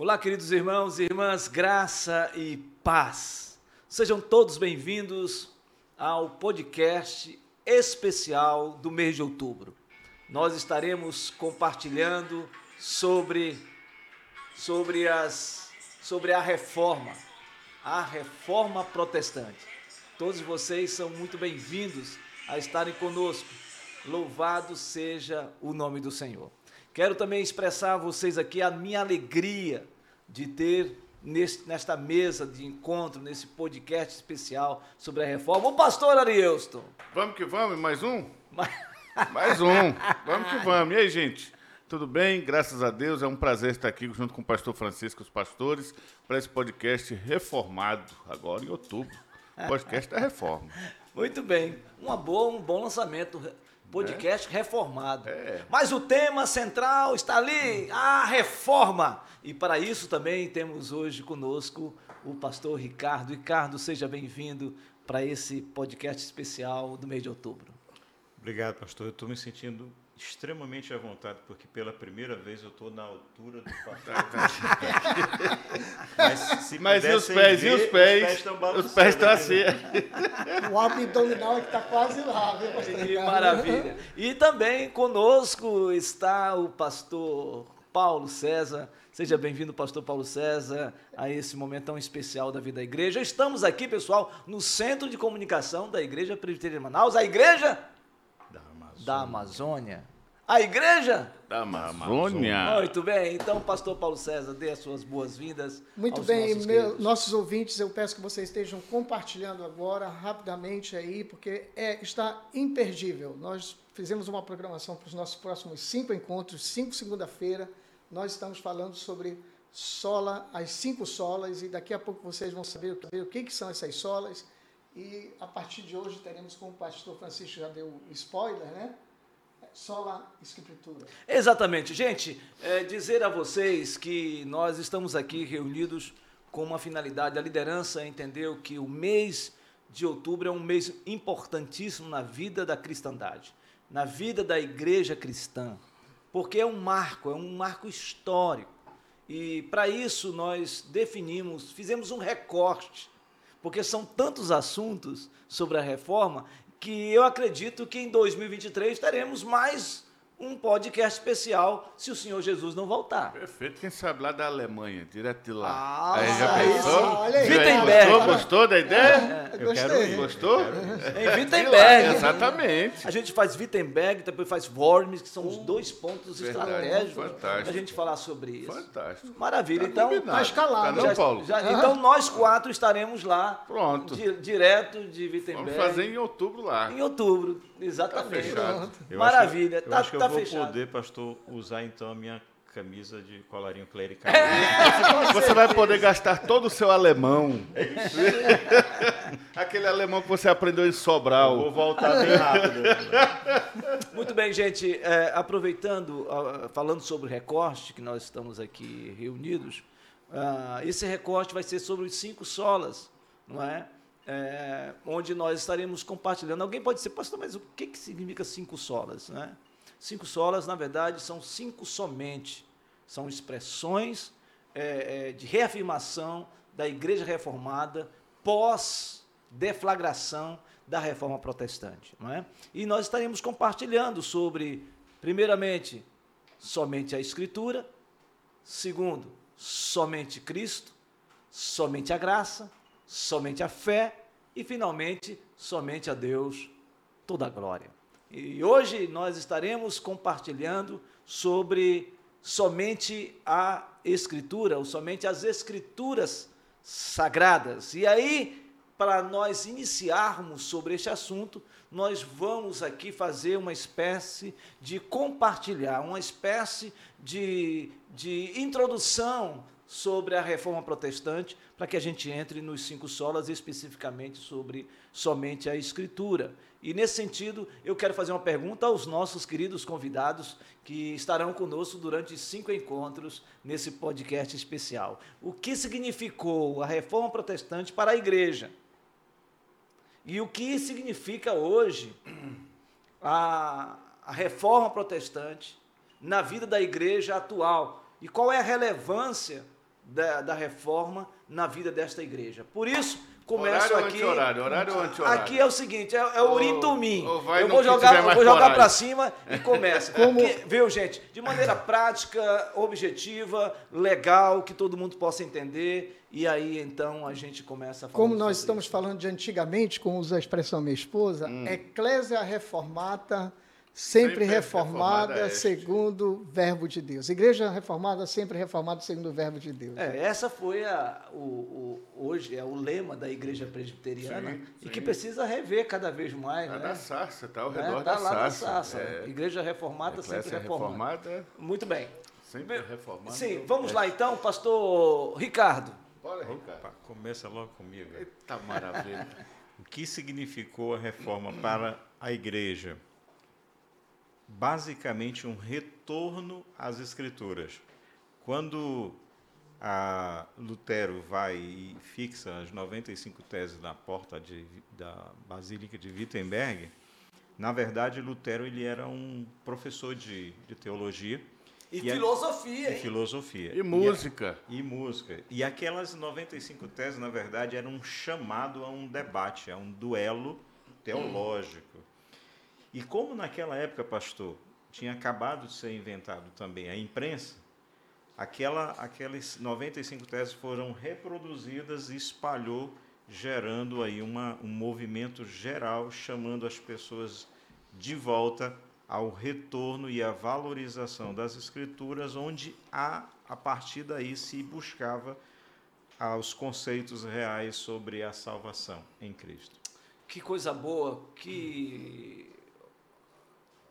Olá, queridos irmãos e irmãs, graça e paz. Sejam todos bem-vindos ao podcast especial do mês de outubro. Nós estaremos compartilhando sobre sobre as sobre a reforma, a reforma protestante. Todos vocês são muito bem-vindos a estarem conosco. Louvado seja o nome do Senhor. Quero também expressar a vocês aqui a minha alegria de ter nesta mesa de encontro, nesse podcast especial sobre a reforma, o pastor Arielston. Vamos que vamos, mais um? mais um. Vamos que vamos. E aí, gente? Tudo bem? Graças a Deus. É um prazer estar aqui junto com o pastor Francisco e os pastores para esse podcast reformado, agora em outubro. Podcast da reforma. Muito bem. Uma boa, um bom lançamento podcast é. reformado. É. Mas o tema central está ali, a reforma. E para isso também temos hoje conosco o pastor Ricardo. Ricardo, seja bem-vindo para esse podcast especial do mês de outubro. Obrigado, pastor. Eu estou me sentindo extremamente à vontade, porque pela primeira vez eu estou na altura do patamar. Mas, se Mas e os pés? Ver, e os pés? Os pés estão assim. o abdominal é que está quase lá, viu? Que maravilha. E também conosco está o pastor Paulo César. Seja bem-vindo, pastor Paulo César, a esse momento tão especial da vida da igreja. Estamos aqui, pessoal, no Centro de Comunicação da Igreja Presbiteriana de Manaus, a igreja da Amazônia. A igreja da Amazônia. Muito bem, então, pastor Paulo César, dê as suas boas-vindas. Muito bem, nossos, meu, nossos, ouvintes, eu peço que vocês estejam compartilhando agora, rapidamente aí, porque é, está imperdível. Nós fizemos uma programação para os nossos próximos cinco encontros, cinco segunda-feira. Nós estamos falando sobre sola, as cinco solas, e daqui a pouco vocês vão saber o que, que são essas solas e a partir de hoje teremos, como o pastor Francisco já deu spoiler, né? Sola Escritura. Exatamente. Gente, é, dizer a vocês que nós estamos aqui reunidos com uma finalidade. A liderança entendeu que o mês de outubro é um mês importantíssimo na vida da cristandade, na vida da igreja cristã, porque é um marco, é um marco histórico. E para isso nós definimos, fizemos um recorte porque são tantos assuntos sobre a reforma que eu acredito que em 2023 teremos mais um podcast especial se o Senhor Jesus não voltar. Perfeito. Quem sabe lá da Alemanha, direto de lá. Ah, aí já pensou? Olha aí. Wittenberg. Gostou, gostou da ideia? É, eu, eu quero ir. Gostou? Em Wittenberg. Exatamente. A gente faz Wittenberg, depois faz Worms, que são os dois pontos Verdade. estratégicos para a gente falar sobre isso. Fantástico. Maravilha. Tá então, tá escalado. Tá não, Paulo? Já, já, então, nós quatro estaremos lá. Pronto. Di, direto de Wittenberg. Vamos fazer em outubro lá. Em outubro, exatamente. Tá Maravilha. Eu tá, acho que tá eu vou fechado. poder, pastor, usar então a minha camisa de colarinho clerical. Você vai poder gastar todo o seu alemão. Aquele alemão que você aprendeu em Sobral. Eu vou voltar bem rápido. Muito bem, gente. É, aproveitando, falando sobre o recorte, que nós estamos aqui reunidos, uh, esse recorte vai ser sobre os cinco solas, não é? é? onde nós estaremos compartilhando. Alguém pode dizer, pastor, mas o que, que significa cinco solas? Né? Cinco solas, na verdade, são cinco somente. São expressões é, é, de reafirmação da Igreja Reformada pós-deflagração da Reforma Protestante. Não é? E nós estaremos compartilhando sobre, primeiramente, somente a Escritura, segundo, somente Cristo, somente a graça, somente a fé e, finalmente, somente a Deus toda a glória. E hoje nós estaremos compartilhando sobre somente a Escritura, ou somente as Escrituras sagradas. E aí, para nós iniciarmos sobre este assunto, nós vamos aqui fazer uma espécie de compartilhar, uma espécie de, de introdução sobre a reforma protestante, para que a gente entre nos cinco solas, especificamente sobre somente a Escritura. E nesse sentido, eu quero fazer uma pergunta aos nossos queridos convidados que estarão conosco durante cinco encontros nesse podcast especial. O que significou a reforma protestante para a igreja? E o que significa hoje a, a reforma protestante na vida da igreja atual? E qual é a relevância da, da reforma na vida desta igreja. Por isso, começo horário aqui. Ou anti-horário, horário ou anti-horário? Aqui é o seguinte, é, é o urim tumim. ou vai Eu vou jogar, eu vou jogar para cima e começa. Como- viu, gente? De maneira prática, objetiva, legal, que todo mundo possa entender. E aí, então, a gente começa a falar. Como nós estamos isso. falando de antigamente, como usa a expressão minha esposa, Hum. Eclésia reformata, sempre, Sempre reformada, reformada est. segundo o verbo de Deus. Igreja reformada, sempre reformada, segundo o verbo de Deus. É, essa foi a, o, o- hoje é o lema da igreja presbiteriana Sim, e sim. que precisa rever cada vez mais. É né? da Sarça, tá ao Né? redor Tá da lá na Sarça. É. Igreja reformada, sempre Eclésia reformada. reformada, Muito bem. sempre reformada. Sim, vamos lá então, pastor Ricardo. Bora, Ricardo. Opa, começa logo comigo. Eita maravilha. O que significou a reforma para a igreja? Basicamente, um retorno às escrituras. Quando a Lutero vai e fixa as 95 teses na porta de- da Basílica de Wittenberg, na verdade, Lutero ele era um professor de, de teologia E, E a- filosofia, e hein? filosofia. E música. E música. E aquelas 95 teses, na verdade, eram um chamado a um debate, a um duelo teológico. E como naquela época, pastor, tinha acabado de ser inventado também a imprensa, aquela, aquelas 95 teses foram reproduzidas e espalhou, gerando aí uma, um movimento geral, chamando as pessoas de volta ao retorno e à valorização das escrituras, onde a, a partir daí se buscava aos conceitos reais sobre a salvação em Cristo. Que coisa boa, que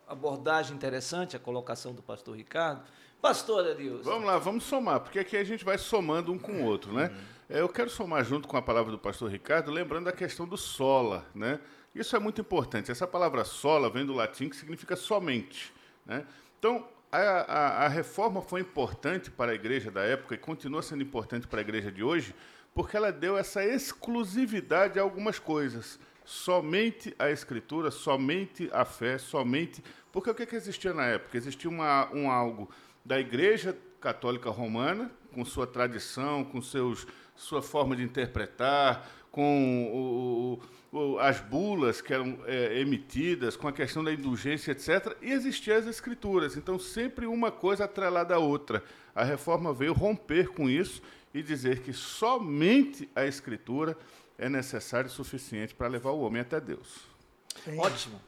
abordagem interessante a colocação do pastor Ricardo. Pastor Deus. Vamos lá, vamos somar, porque aqui a gente vai somando um com o outro, né? É, Eu quero somar junto com a palavra do pastor Ricardo, lembrando da questão do sola, né? Isso é muito importante. Essa palavra sola vem do latim, que significa somente, né? Então, a, a- a reforma foi importante para a igreja da época e continua sendo importante para a igreja de hoje, porque ela deu essa exclusividade a algumas coisas. Somente a escritura, somente a fé, somente. Porque o que, que existia na época? Existia uma, um algo da Igreja Católica Romana, com sua tradição, com seus, sua forma de interpretar, com o- o- as bulas que eram é, emitidas, com a questão da indulgência, etc. E existiam as escrituras. Então, sempre uma coisa atrelada à outra. A reforma veio romper com isso e dizer que somente a escritura é necessária e suficiente para levar o homem até Deus. Ótimo.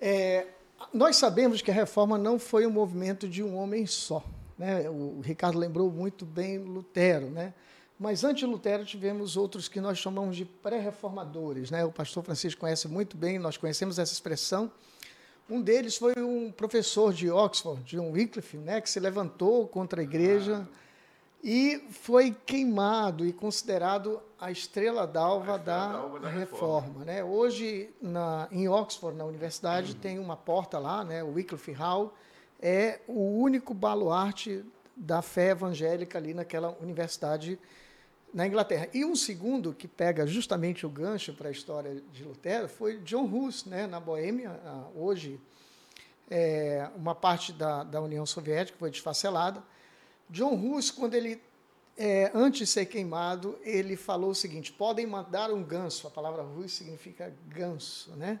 É, nós sabemos que a reforma não foi um movimento de um homem só. Né? O Ricardo lembrou muito bem Lutero. Né? Mas antes de Lutero tivemos outros que nós chamamos de pré-reformadores. Né? O pastor Francisco conhece muito bem, nós conhecemos essa expressão. Um deles foi um professor de Oxford, John Wycliffe, né? que se levantou contra a igreja e foi queimado e considerado a estrela d'alva da, d'alva da reforma. né? Hoje, na, em Oxford, na universidade, tem uma porta lá, né? o Wycliffe Hall, é o único baluarte da fé evangélica ali naquela universidade na Inglaterra. E um segundo, que pega justamente o gancho para a história de Lutero, foi John Hus, né? na Boêmia, hoje é, uma parte da, da União Soviética foi desfacelada. John Hus, quando ele, é, antes de ser queimado, ele falou o seguinte: podem mandar um ganso, a palavra Hus significa ganso, né?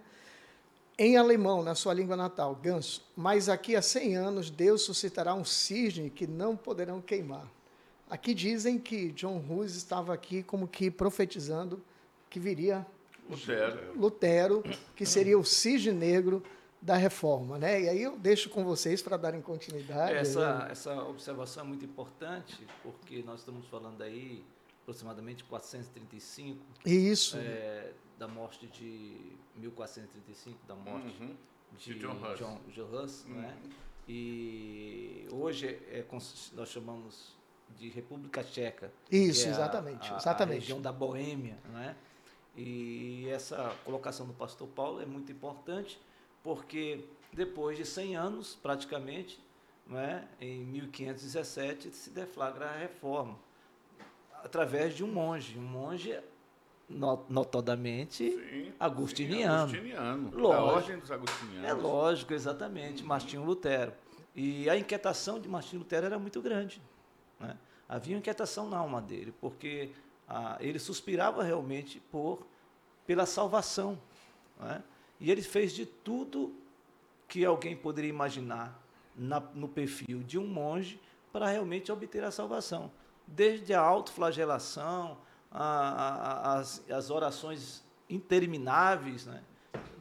Em alemão, na sua língua natal, ganso. Mas aqui a 100 anos, Deus suscitará um cisne que não poderão queimar. Aqui dizem que John Hus estava aqui como que profetizando que viria Lutero. Lutero, que seria o cisne negro da reforma, né? E aí eu deixo com vocês para darem continuidade. Essa, essa observação é muito importante, porque nós estamos falando aí aproximadamente 435 Isso. é, da morte de 1435, da morte Uhum. de De John Hus. John, John Hus, né? E hoje é, nós chamamos de República Tcheca. Isso, é a- exatamente, a, exatamente. A região da Boêmia, né? E essa colocação do pastor Paulo é muito importante, porque depois de 100 anos, praticamente, né, em 1517, se deflagra a reforma, através de um monge. Um monge no- notadamente Sim, agustiniano. sim, agustiniano. Da Lógico. ordem dos agustinianos. É lógico, exatamente, Martinho Lutero. E a inquietação de Martinho Lutero era muito grande. né? Havia inquietação na alma dele, porque ah, ele suspirava realmente por pela salvação. É? E ele fez de tudo que alguém poderia imaginar na, no perfil de um monge para realmente obter a salvação. Desde a autoflagelação, a, a, as, as orações intermináveis. Né?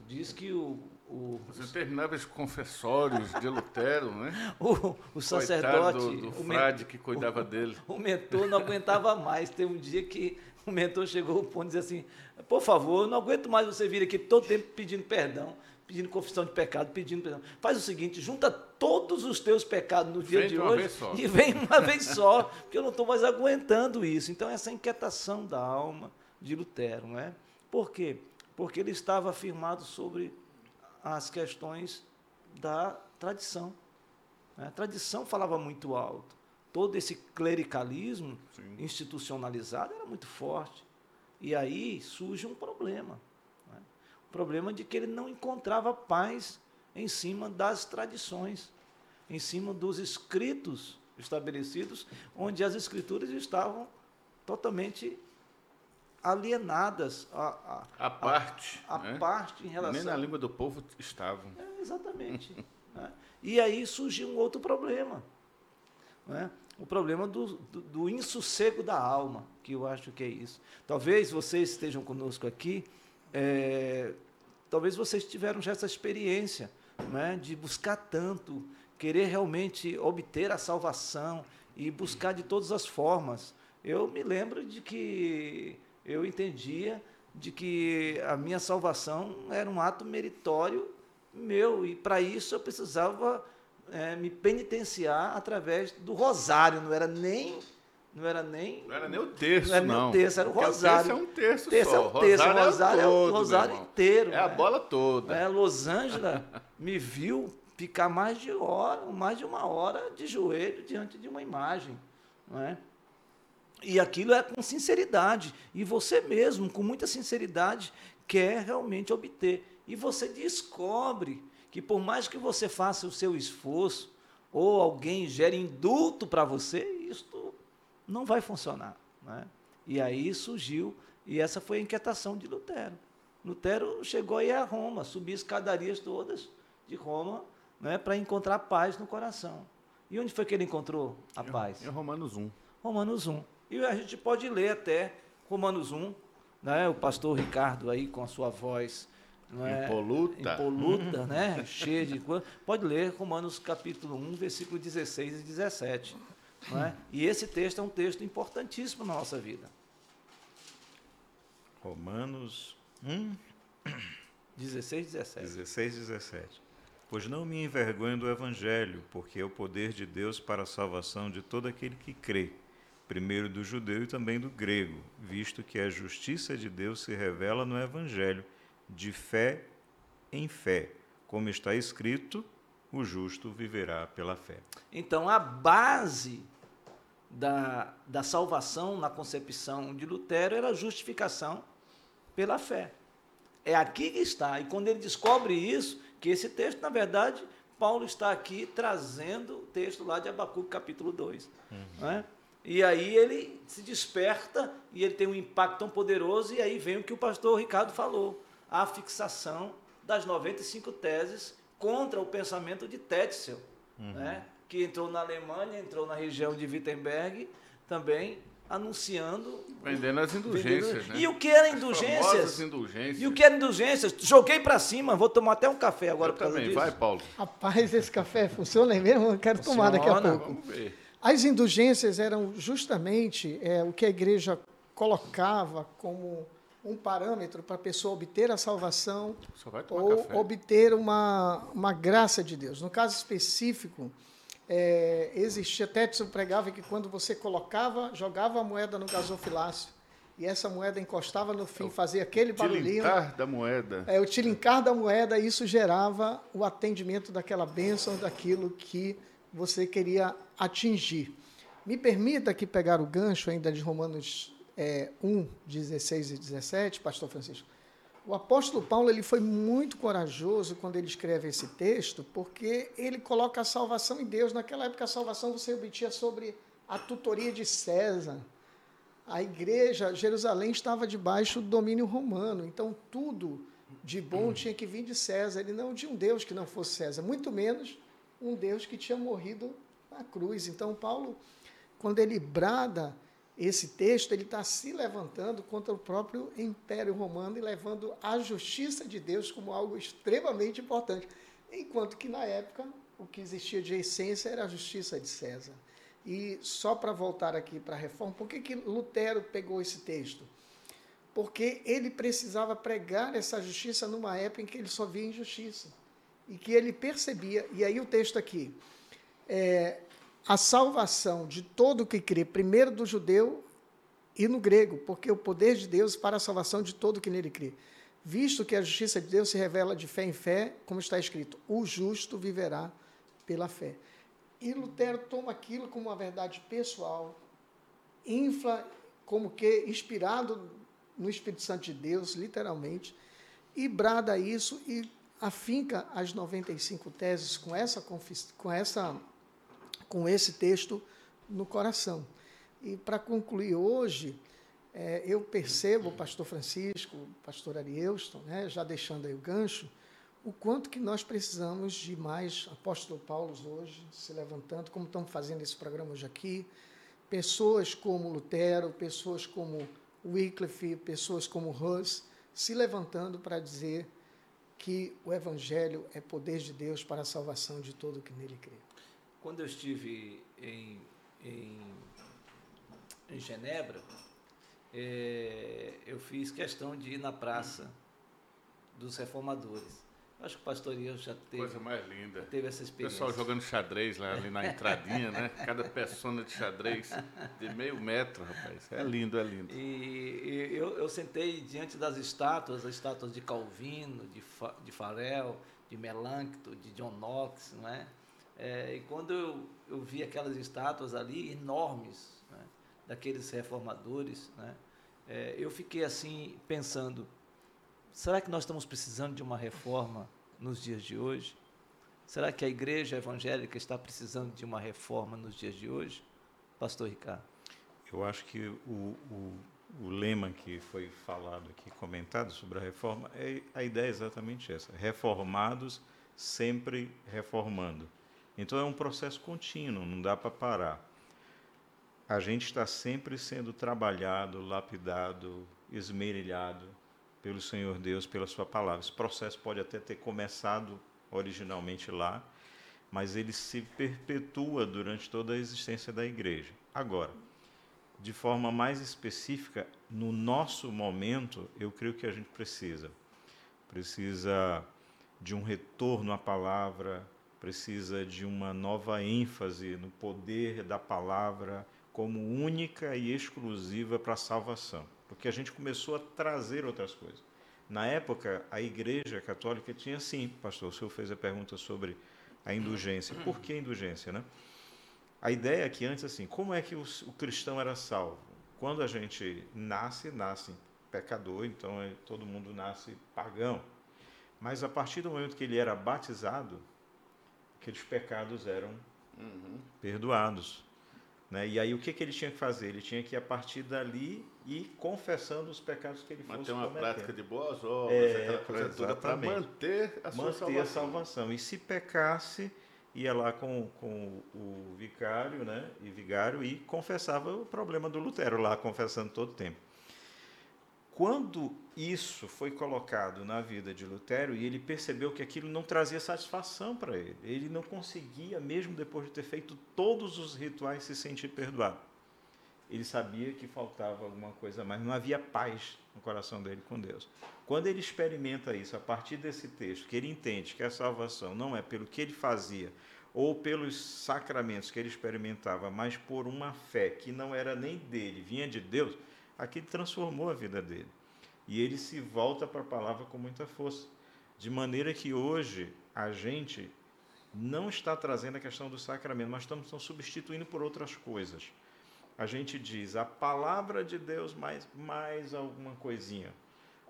Diz que o, o, Os intermináveis confessórios de Lutero, né? o, o sacerdote. do, do o frade que cuidava o, dele. O mentor não aguentava mais. Tem um dia que o mentor chegou ao ponto de dizer assim: por favor, não aguento mais você vir aqui todo tempo pedindo perdão, pedindo confissão de pecado, pedindo perdão. Faz o seguinte: junta todos os teus pecados no dia de hoje e vem uma vez só, porque eu não estou mais aguentando isso. Então, essa inquietação da alma de Lutero, não é? Por quê? Porque ele estava afirmado sobre as questões da tradição. né? A tradição falava muito alto. Todo esse clericalismo Sim. institucionalizado era muito forte. E aí surge um problema. né? O problema de que ele não encontrava paz em cima das tradições, em cima dos escritos estabelecidos, onde as escrituras estavam totalmente alienadas a, A parte. a, a né? parte em relação Nem na língua do povo estavam. é, exatamente. né? E aí surgiu um outro problema. né? O problema do, do, do insossego da alma, que eu acho que é isso. Talvez vocês estejam conosco aqui, é, talvez vocês tiveram já essa experiência né, de buscar tanto, querer realmente obter a salvação e buscar de todas as formas. Eu me lembro de que eu entendia de que a minha salvação era um ato meritório meu e para isso eu precisava eh, me penitenciar através do rosário, não era nem não era nem Não era nem o terço, Não era nem o não. terço, era o Porque rosário. terço é um terço, Terço só. é um terço, rosário, o rosário é o todo, meu rosário irmão. inteiro, É a né? bola toda. É, Los Angeles me viu ficar mais de hora, mais de uma hora de joelho diante de uma imagem, não é? E aquilo é com sinceridade. E você mesmo, com muita sinceridade, quer realmente obter. E você descobre que por mais que você faça o seu esforço, ou alguém gere indulto para você, isto não vai funcionar. Né? E aí surgiu, e essa foi a inquietação de Lutero. Lutero chegou aí a Roma, subiu escadarias todas de Roma né, para encontrar paz no coração. E onde foi que ele encontrou a paz? Em Romanos 1. Romanos 1. E a gente pode ler até Romanos 1, né? o pastor Ricardo aí com a sua voz não é? Impoluta. impoluta, né? cheia de coisa. Pode ler Romanos capítulo 1, versículo 16 e 17. Não é? E esse texto é um texto importantíssimo na nossa vida. Romanos 1, 16 e 17. 16, 17. Pois não me envergonho do Evangelho, porque é o poder de Deus para a salvação de todo aquele que crê, primeiro do judeu e também do grego, visto que a justiça de Deus se revela no Evangelho, de fé em fé, como está escrito: o justo viverá pela fé. Então, a base da, da salvação na concepção de Lutero era a justificação pela fé. É aqui que está. E quando ele descobre isso, que esse texto, na verdade, Paulo está aqui trazendo o texto lá de Abacuque, capítulo 2. não é? E aí ele se desperta e ele tem um impacto tão poderoso, e aí vem o que o pastor Ricardo falou: a fixação das 95 teses contra o pensamento de Tetzel, né? que entrou na Alemanha, entrou na região de Wittenberg, também anunciando. Vendendo as indulgências, vendendo- né? E o que era As indulgências? indulgências. E o que era indulgências? Joguei para cima, vou tomar até um café agora Eu por causa também. disso. Vai, Paulo. Rapaz, esse café funciona mesmo? Eu quero tomar daqui a Funciona, pouco. Vamos ver. As indulgências eram justamente é, o que a igreja colocava como um parâmetro para a pessoa obter a salvação ou café. obter uma, uma graça de Deus. No caso específico, é, existia, Tetson pregava que quando você colocava, jogava a moeda no gasofilácio e essa moeda encostava no fim, fazia aquele barulhinho, Tilintar da moeda. é, o tilincar da moeda, isso gerava o atendimento daquela bênção, daquilo que você queria atingir. Me permita aqui pegar o gancho ainda de Romanos é, 1, 16 e 17, pastor Francisco. O apóstolo Paulo ele foi muito corajoso quando ele escreve esse texto, porque ele coloca a salvação em Deus. Naquela época, a salvação você obtinha sobre a tutoria de César. A igreja, Jerusalém estava debaixo do domínio romano, então tudo de bom tinha que vir de César, e não de um Deus que não fosse César, muito menos um Deus que tinha morrido na cruz. Então, Paulo, quando ele brada esse texto, ele está se levantando contra o próprio Império Romano e levando a justiça de Deus como algo extremamente importante. Enquanto que, na época, o que existia de essência era a justiça de César. E só para voltar aqui para a reforma, por que, que Lutero pegou esse texto? Porque ele precisava pregar essa justiça numa época em que ele só via injustiça. E que ele percebia, e aí o texto aqui, é, a salvação de todo que crê, primeiro do judeu e no grego, porque o poder de Deus para a salvação de todo que nele crê. Visto que a justiça de Deus se revela de fé em fé, como está escrito, o justo viverá pela fé. E Lutero toma aquilo como uma verdade pessoal, infla como que inspirado no Espírito Santo de Deus, literalmente, e brada isso e afinca as 95 teses com essa com essa com esse texto no coração. E para concluir hoje, é, eu percebo, pastor Francisco, pastor Arielston, né, já deixando aí o gancho, o quanto que nós precisamos de mais apóstolo Paulo hoje, se levantando, como estamos fazendo esse programa hoje aqui, pessoas como Lutero, pessoas como Wycliffe, pessoas como Hus, se levantando para dizer que o Evangelho é poder de Deus para a salvação de todo que nele crê. Quando eu estive em, em, em Genebra, é, eu fiz questão de ir na praça dos reformadores. Acho que o pastor Ian já teve. Coisa mais linda. Teve essa experiência. O pessoal jogando xadrez lá ali na entradinha, né? Cada persona de xadrez de meio metro, rapaz. É lindo, é lindo. E, e eu, eu, sentei diante das estátuas, as estátuas de Calvino, de, Fa, de Farel, de Melancton, de John Knox, não é? É e quando eu, eu vi aquelas estátuas ali, enormes, né? daqueles reformadores, né? É, eu fiquei assim, pensando Será que nós estamos precisando de uma reforma nos dias de hoje? Será que a igreja evangélica está precisando de uma reforma nos dias de hoje? Pastor Ricardo. Eu acho que o, o, o lema que foi falado aqui, comentado sobre a reforma, é, a ideia é exatamente essa: reformados, sempre reformando. Então é um processo contínuo, não dá para parar. A gente está sempre sendo trabalhado, lapidado, esmerilhado pelo Senhor Deus, pela Sua palavra. Esse processo pode até ter começado originalmente lá, mas ele se perpetua durante toda a existência da igreja. Agora, de forma mais específica, no nosso momento, eu creio que a gente precisa. Precisa de um retorno à palavra, precisa de uma nova ênfase no poder da palavra como única e exclusiva para a salvação porque a gente começou a trazer outras coisas. Na época, a Igreja Católica tinha sim, pastor, o senhor fez a pergunta sobre a indulgência. Por que indulgência, né? A ideia é que antes, assim, como é que o, cristão era salvo? Quando a gente nasce, nasce pecador, então é, todo mundo nasce pagão. Mas a partir do momento que ele era batizado, aqueles pecados eram uhum. perdoados. Né? E aí o que, que ele tinha que fazer? Ele tinha que ir a partir dali e confessando os pecados que ele fosse Manter uma cometendo. prática de boas obras, é, aquela coisa toda, para manter a sua manter salvação. a salvação. E se pecasse, ia lá com, com o vicário, né, e vigário, e confessava o problema do Lutero, lá confessando todo o tempo. Quando isso foi colocado na vida de Lutero e ele percebeu que aquilo não trazia satisfação para ele, ele não conseguia, mesmo depois de ter feito todos os rituais, se sentir perdoado. Ele sabia que faltava alguma coisa mais, não havia paz no coração dele com Deus. Quando ele experimenta isso a partir desse texto, que ele entende que a salvação não é pelo que ele fazia ou pelos sacramentos que ele experimentava, mas por uma fé que não era nem dele, vinha de Deus aquilo transformou a vida dele. E ele se volta para a palavra com muita força. De maneira que hoje a gente não está trazendo a questão do sacramento, mas estamos, estamos substituindo por outras coisas. A gente diz a palavra de Deus mais, mais alguma coisinha,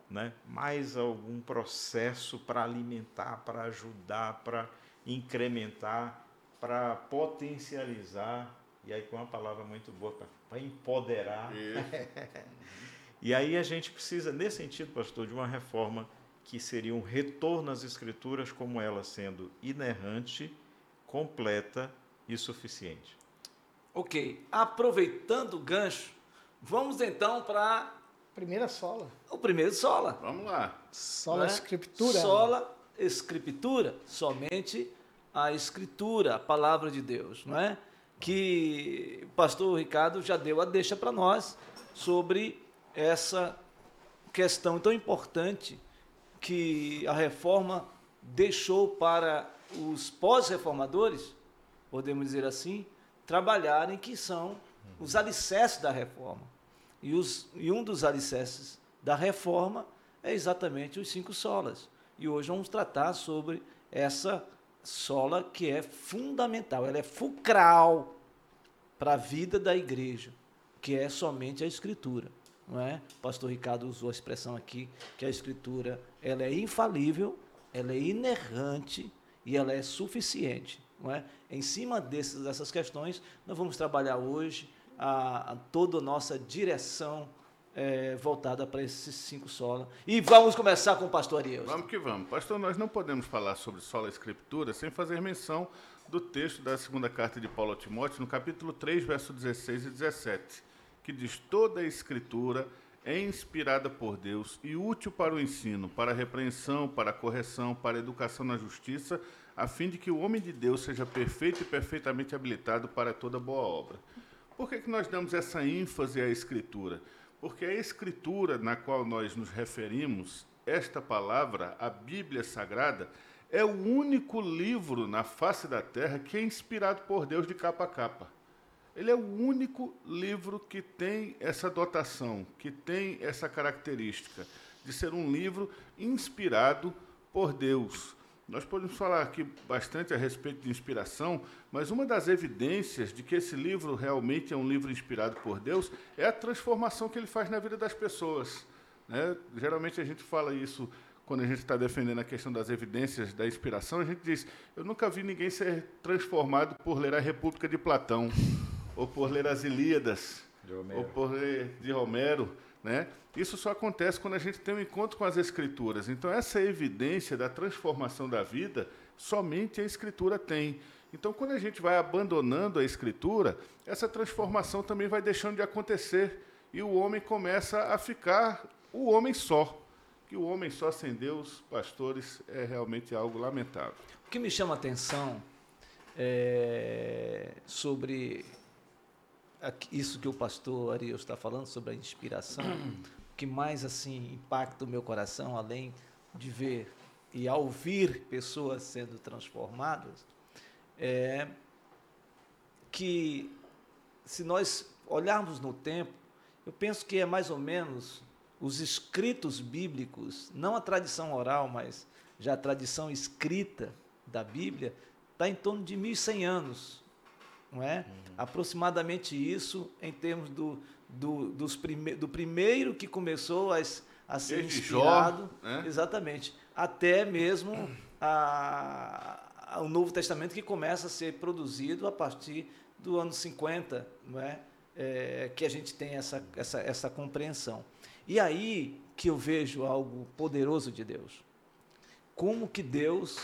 né? mais algum processo para alimentar, para ajudar, para incrementar, para potencializar E aí com uma palavra muito boa para empoderar. e aí a gente precisa, nesse sentido, pastor, de uma reforma que seria um retorno às escrituras como ela sendo inerrante, completa e suficiente. Ok. Aproveitando o gancho, vamos então para Primeira sola. O primeiro sola. Vamos lá. Sola né? escritura. Sola escritura, somente a escritura, a palavra de Deus, não é? Que o pastor Ricardo já deu a deixa para nós sobre essa questão tão importante que a reforma deixou para os pós-reformadores, podemos dizer assim, trabalharem, que são os alicerces da reforma. E, os, e um dos alicerces da reforma é exatamente os cinco solas. E hoje vamos tratar sobre essa sola que é fundamental, ela é fulcral para a vida da igreja, que é somente a escritura, não é? O pastor Ricardo usou a expressão aqui que a escritura, ela é infalível, ela é inerrante e ela é suficiente, não é? Em cima desses, dessas questões, nós vamos trabalhar hoje a, a toda a nossa direção é, voltada para esses cinco solas. E vamos começar com o pastor Ariel. Vamos que vamos. Pastor, nós não podemos falar sobre sola escritura sem fazer menção do texto da segunda carta de Paulo a Timóteo, no capítulo 3, verso 16 e 17, que diz: Toda a escritura é inspirada por Deus e útil para o ensino, para a repreensão, para a correção, para a educação na justiça, a fim de que o homem de Deus seja perfeito e perfeitamente habilitado para toda boa obra. Por que, que nós damos essa ênfase à Escritura? Porque a Escritura na qual nós nos referimos, esta palavra, a Bíblia Sagrada, é o único livro na face da terra que é inspirado por Deus de capa a capa. Ele é o único livro que tem essa dotação, que tem essa característica de ser um livro inspirado por Deus. Nós podemos falar aqui bastante a respeito de inspiração, mas uma das evidências de que esse livro realmente é um livro inspirado por Deus é a transformação que ele faz na vida das pessoas. Né? Geralmente a gente fala isso quando a gente está defendendo a questão das evidências da inspiração, a gente diz: eu nunca vi ninguém ser transformado por ler a República de Platão, ou por ler as Ilíadas, ou por ler de Romero. Né? Isso só acontece quando a gente tem um encontro com as Escrituras. Então, essa evidência da transformação da vida, somente a Escritura tem. Então, quando a gente vai abandonando a Escritura, essa transformação também vai deixando de acontecer e o homem começa a ficar o homem só. Que o homem só sem Deus, pastores, é realmente algo lamentável. O que me chama a atenção é sobre isso que o pastor Ariel está falando sobre a inspiração, o que mais assim impacta o meu coração, além de ver e ouvir pessoas sendo transformadas, é que se nós olharmos no tempo, eu penso que é mais ou menos os escritos bíblicos, não a tradição oral, mas já a tradição escrita da Bíblia, está em torno de 1.100 anos não é? Uhum. Aproximadamente isso em termos do, do, dos prime, do primeiro que começou a, a ser Desde inspirado, Jó, né? exatamente, até mesmo a, a, o Novo Testamento que começa a ser produzido a partir do ano 50, não é? é que a gente tem essa, essa, essa compreensão. E aí que eu vejo algo poderoso de Deus. Como que Deus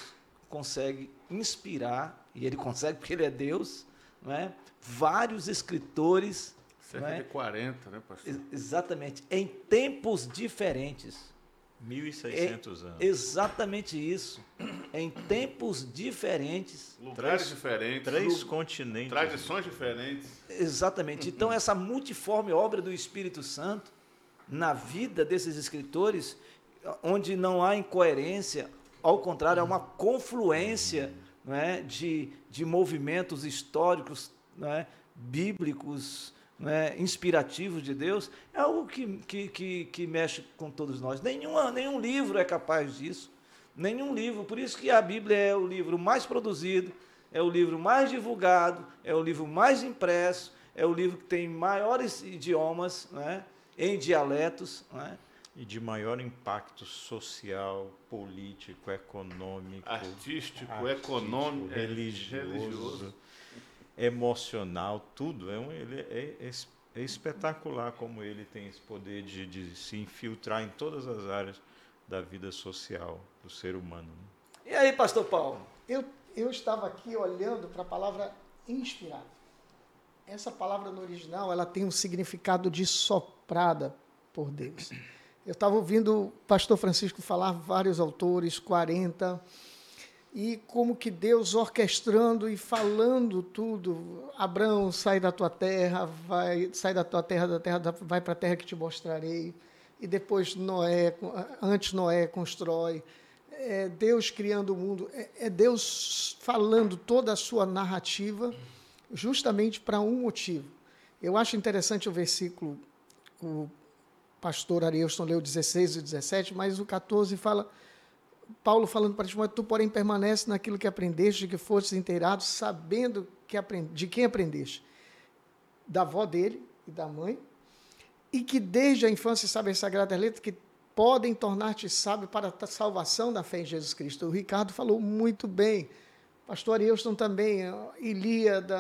consegue inspirar, e ele consegue porque ele é Deus, não é? vários escritores. Cerca é? de 40, né, pastor? exatamente, em tempos diferentes. 1.600 é, anos. Exatamente isso. Em tempos diferentes. Lugares três, diferentes. Três continentes. Tradições diferentes. Exatamente. Então, essa multiforme obra do Espírito Santo na vida desses escritores, onde não há incoerência, ao contrário, há uma confluência é, de, de movimentos históricos é, bíblicos, é, inspirativos de Deus, é algo que, que, que, que mexe com todos nós. Nenhuma, nenhum livro é capaz disso. Nenhum livro. Por isso que a Bíblia é o livro mais produzido, é o livro mais divulgado, é o livro mais impresso, é o livro que tem maiores idiomas, é, em dialetos. E de maior impacto social, político, econômico, artístico, artístico econômico, religioso. religioso. emocional, tudo. É um, ele é, é, é, espetacular como ele tem esse poder de, de, se infiltrar em todas as áreas da vida social do ser humano. Né? E aí, pastor Paulo? Eu, eu estava aqui olhando para a palavra inspirado. Essa palavra no original ela tem um significado de soprada por Deus. Eu estava ouvindo o pastor Francisco falar vários autores, 40, e como que Deus orquestrando e falando tudo. Abraão, sai da tua terra, vai, sai da tua terra, da terra, vai para a terra que te mostrarei. E depois Noé, antes Noé constrói. É Deus criando o mundo, é, é Deus falando toda a sua narrativa justamente para um motivo. Eu acho interessante o versículo, o pastor Arielson leu 16 e 17, mas o 14 fala, Paulo falando para Timóteo, tu porém permanece naquilo que aprendeste, de que fostes inteirado, sabendo que aprendi, de quem aprendeste, da avó dele e da mãe, e que desde a infância sabe as sagradas letras que podem tornar-te sábio para a salvação da fé em Jesus Cristo. O Ricardo falou muito bem, pastor Arielson também, Ilíada,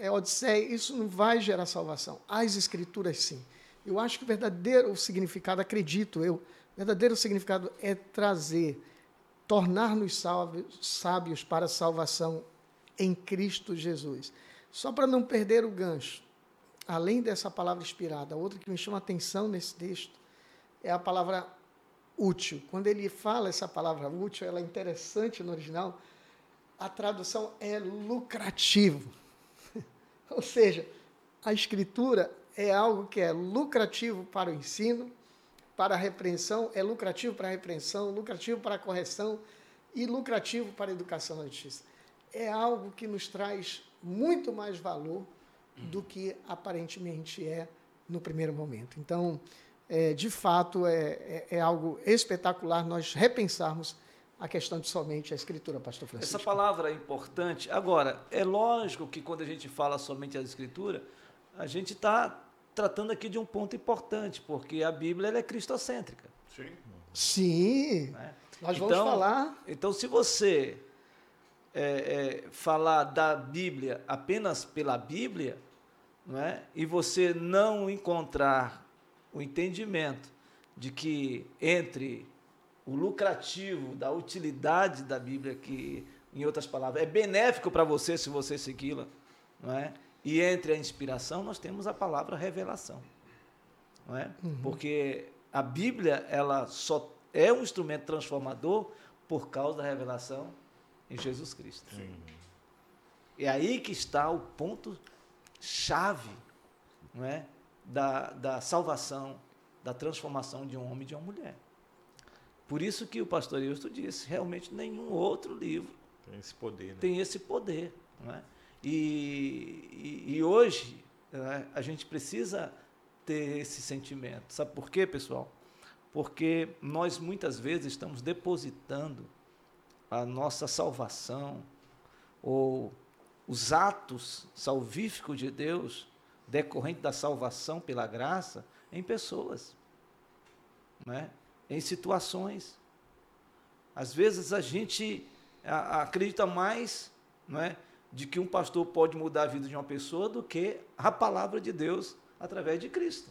é Odisseia, isso não vai gerar salvação. As escrituras sim. Eu acho que o verdadeiro significado, acredito eu, o verdadeiro significado é trazer, tornar-nos sábios para a salvação em Cristo Jesus. Só para não perder o gancho, além dessa palavra inspirada, outra que me chama atenção nesse texto é a palavra útil. Quando ele fala essa palavra útil, ela é interessante no original, a tradução é lucrativo. Ou seja, a escritura é algo que é lucrativo para o ensino, para a repreensão, é lucrativo para a repreensão, lucrativo para a correção e lucrativo para a educação na justiça. É algo que nos traz muito mais valor do que aparentemente é no primeiro momento. Então, é, de fato, é, é, é, algo espetacular nós repensarmos a questão de somente a escritura, pastor Francisco. Essa palavra é importante. Agora, é lógico que quando a gente fala somente a escritura, a gente está tratando aqui de um ponto importante, porque a Bíblia é cristocêntrica. Sim. Sim. Né? Nós vamos então, falar. Então, se você é, é, falar da Bíblia apenas pela Bíblia, não é? e você não encontrar o entendimento de que entre o lucrativo da utilidade da Bíblia, que, em outras palavras, é benéfico para você se você segui-la, não é? E entre a inspiração, nós temos a palavra revelação. Não é? Uhum. Porque a Bíblia ela só é um instrumento transformador por causa da revelação em Jesus Cristo. Sim. É aí que está o ponto chave não é? da, da salvação, da transformação de um homem e de uma mulher. Por isso que o pastor Eusto disse, realmente nenhum outro livro tem esse poder. Né? Tem esse poder. Não é? E, e, e hoje né, a gente precisa ter esse sentimento. Sabe por quê, pessoal? Porque nós muitas vezes estamos depositando a nossa salvação ou os atos salvíficos de Deus decorrente da salvação pela graça em pessoas, né? em situações. Às vezes a gente acredita mais não é, de que um pastor pode mudar a vida de uma pessoa do que a palavra de Deus através de Cristo.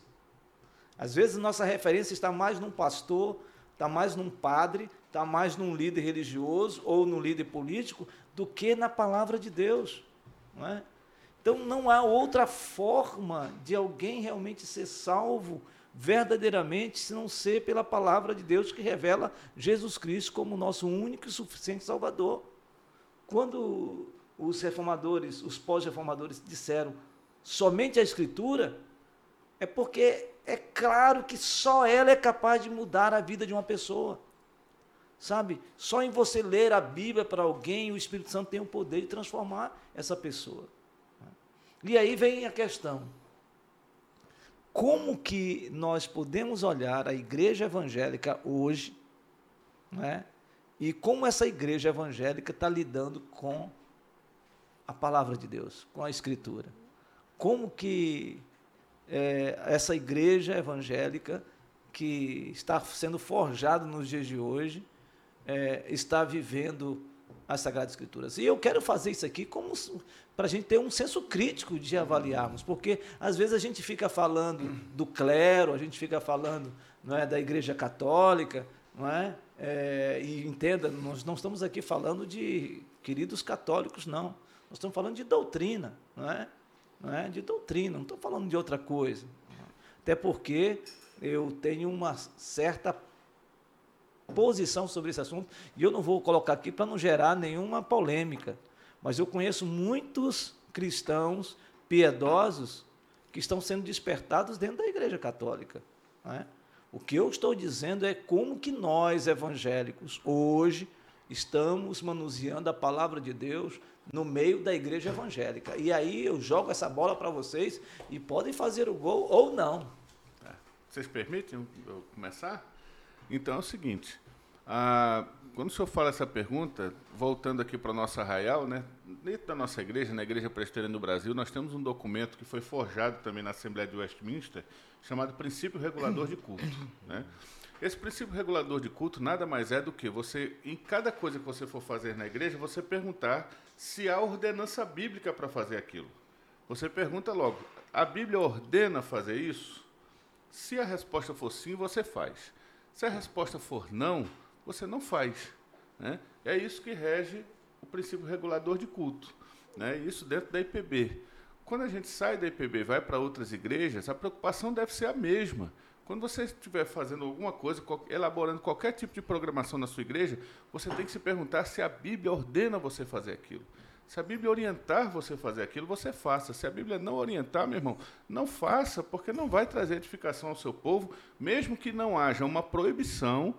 Às vezes nossa referência está mais num pastor, está mais num padre, está mais num líder religioso ou num líder político do que na palavra de Deus. Não é? Então não há outra forma de alguém realmente ser salvo verdadeiramente se não ser pela palavra de Deus que revela Jesus Cristo como nosso único e suficiente Salvador. Quando os reformadores, os pós-reformadores disseram somente a Escritura, é porque é claro que só ela é capaz de mudar a vida de uma pessoa. Sabe? Só em você ler a Bíblia para alguém, o Espírito Santo tem o poder de transformar essa pessoa. E aí vem a questão: como que nós podemos olhar a igreja evangélica hoje, né? e como essa igreja evangélica está lidando com a palavra de Deus, com a Escritura. Como que é, essa igreja evangélica que está sendo forjada nos dias de hoje é, está vivendo as Sagradas Escrituras. E eu quero fazer isso aqui como para a gente ter um senso crítico de avaliarmos, porque às vezes a gente fica falando do clero, a gente fica falando não é, da Igreja Católica, não é? é e entenda, nós não estamos aqui falando de queridos católicos, não. Nós estamos falando de doutrina, não é? Não é? De doutrina, não estamos falando de outra coisa. Até porque eu tenho uma certa posição sobre esse assunto e eu não vou colocar aqui para não gerar nenhuma polêmica, mas eu conheço muitos cristãos piedosos que estão sendo despertados dentro da Igreja Católica. É? O que eu estou dizendo é como que nós, evangélicos, hoje estamos manuseando a palavra de Deus no meio da igreja evangélica. E aí eu jogo essa bola para vocês e podem fazer o gol ou não. É. Vocês permitem eu começar? Então é o seguinte, quando o senhor fala essa pergunta, voltando aqui para a nossa arraial, né, dentro da nossa igreja, na Igreja Presbiteriana do Brasil, nós temos um documento que foi forjado também na Assembleia de Westminster, chamado Princípio Regulador de Culto. Né? Esse princípio regulador de culto nada mais é do que você, em cada coisa que você for fazer na igreja, você perguntar se há ordenança bíblica para fazer aquilo. Você pergunta logo: a Bíblia ordena fazer isso? Se a resposta for sim, você faz. Se a resposta for não, você não faz. Né? É isso que rege o princípio regulador de culto. Né? Isso dentro da IPB. Quando a gente sai da IPB e vai para outras igrejas, a preocupação deve ser a mesma. Quando você estiver fazendo alguma coisa, elaborando qualquer tipo de programação na sua igreja, você tem que se perguntar se a Bíblia ordena você fazer aquilo. Se a Bíblia orientar você fazer aquilo, você faça. Se a Bíblia não orientar, meu irmão, não faça, porque não vai trazer edificação ao seu povo, mesmo que não haja uma proibição,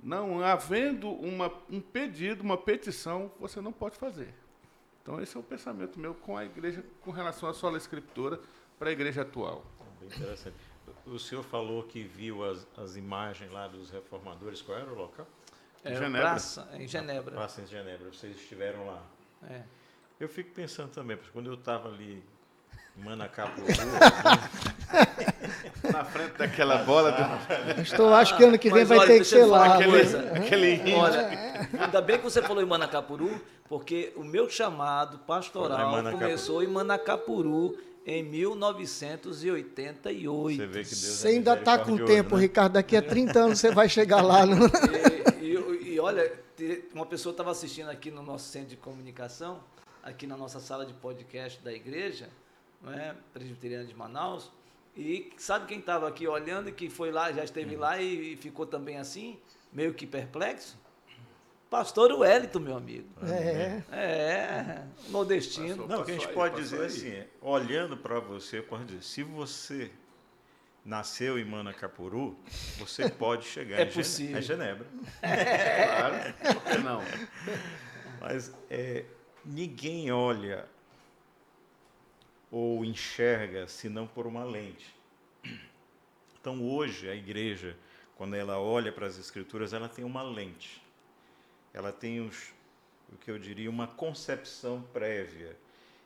não havendo uma, um pedido, uma petição, você não pode fazer. Então, esse é o pensamento meu com a igreja, com relação à sola escritura para a igreja atual. Bem interessante. O senhor falou que viu as, as imagens lá dos reformadores. Qual era o local? É, Genebra. Praça, em Genebra. Praça em Genebra. Vocês estiveram lá. É. Eu fico pensando também, porque quando eu estava ali em Manacapuru... na frente daquela bola. Do... Estou acho que ano que vem Mas, vai olha, ter que ser lá. Aquele, aquele olha, ainda bem que você falou em Manacapuru, porque o meu chamado pastoral começou em Manacapuru em 1988. Você vê que Deus Você é ainda está com tempo, né? Ricardo. Daqui a 30 anos você vai chegar lá. No... E, e, e olha, uma pessoa estava assistindo aqui no nosso centro de comunicação, aqui na nossa sala de podcast da igreja, não é? presbiteriana de Manaus, e sabe quem estava aqui olhando e que foi lá, já esteve lá e, e ficou também assim, meio que perplexo? Pastor Wellington, meu amigo. É. É, nordestino. Não, o que a gente aí, pode dizer aí. assim, olhando para você, pode dizer, se você nasceu em Manacapuru, você pode chegar é em possível. Genebra. É. Claro, por que não? Mas é, ninguém olha ou enxerga senão por uma lente. Então hoje a igreja, quando ela olha para as escrituras, ela tem uma lente. Ela tem os, o que eu diria uma concepção prévia.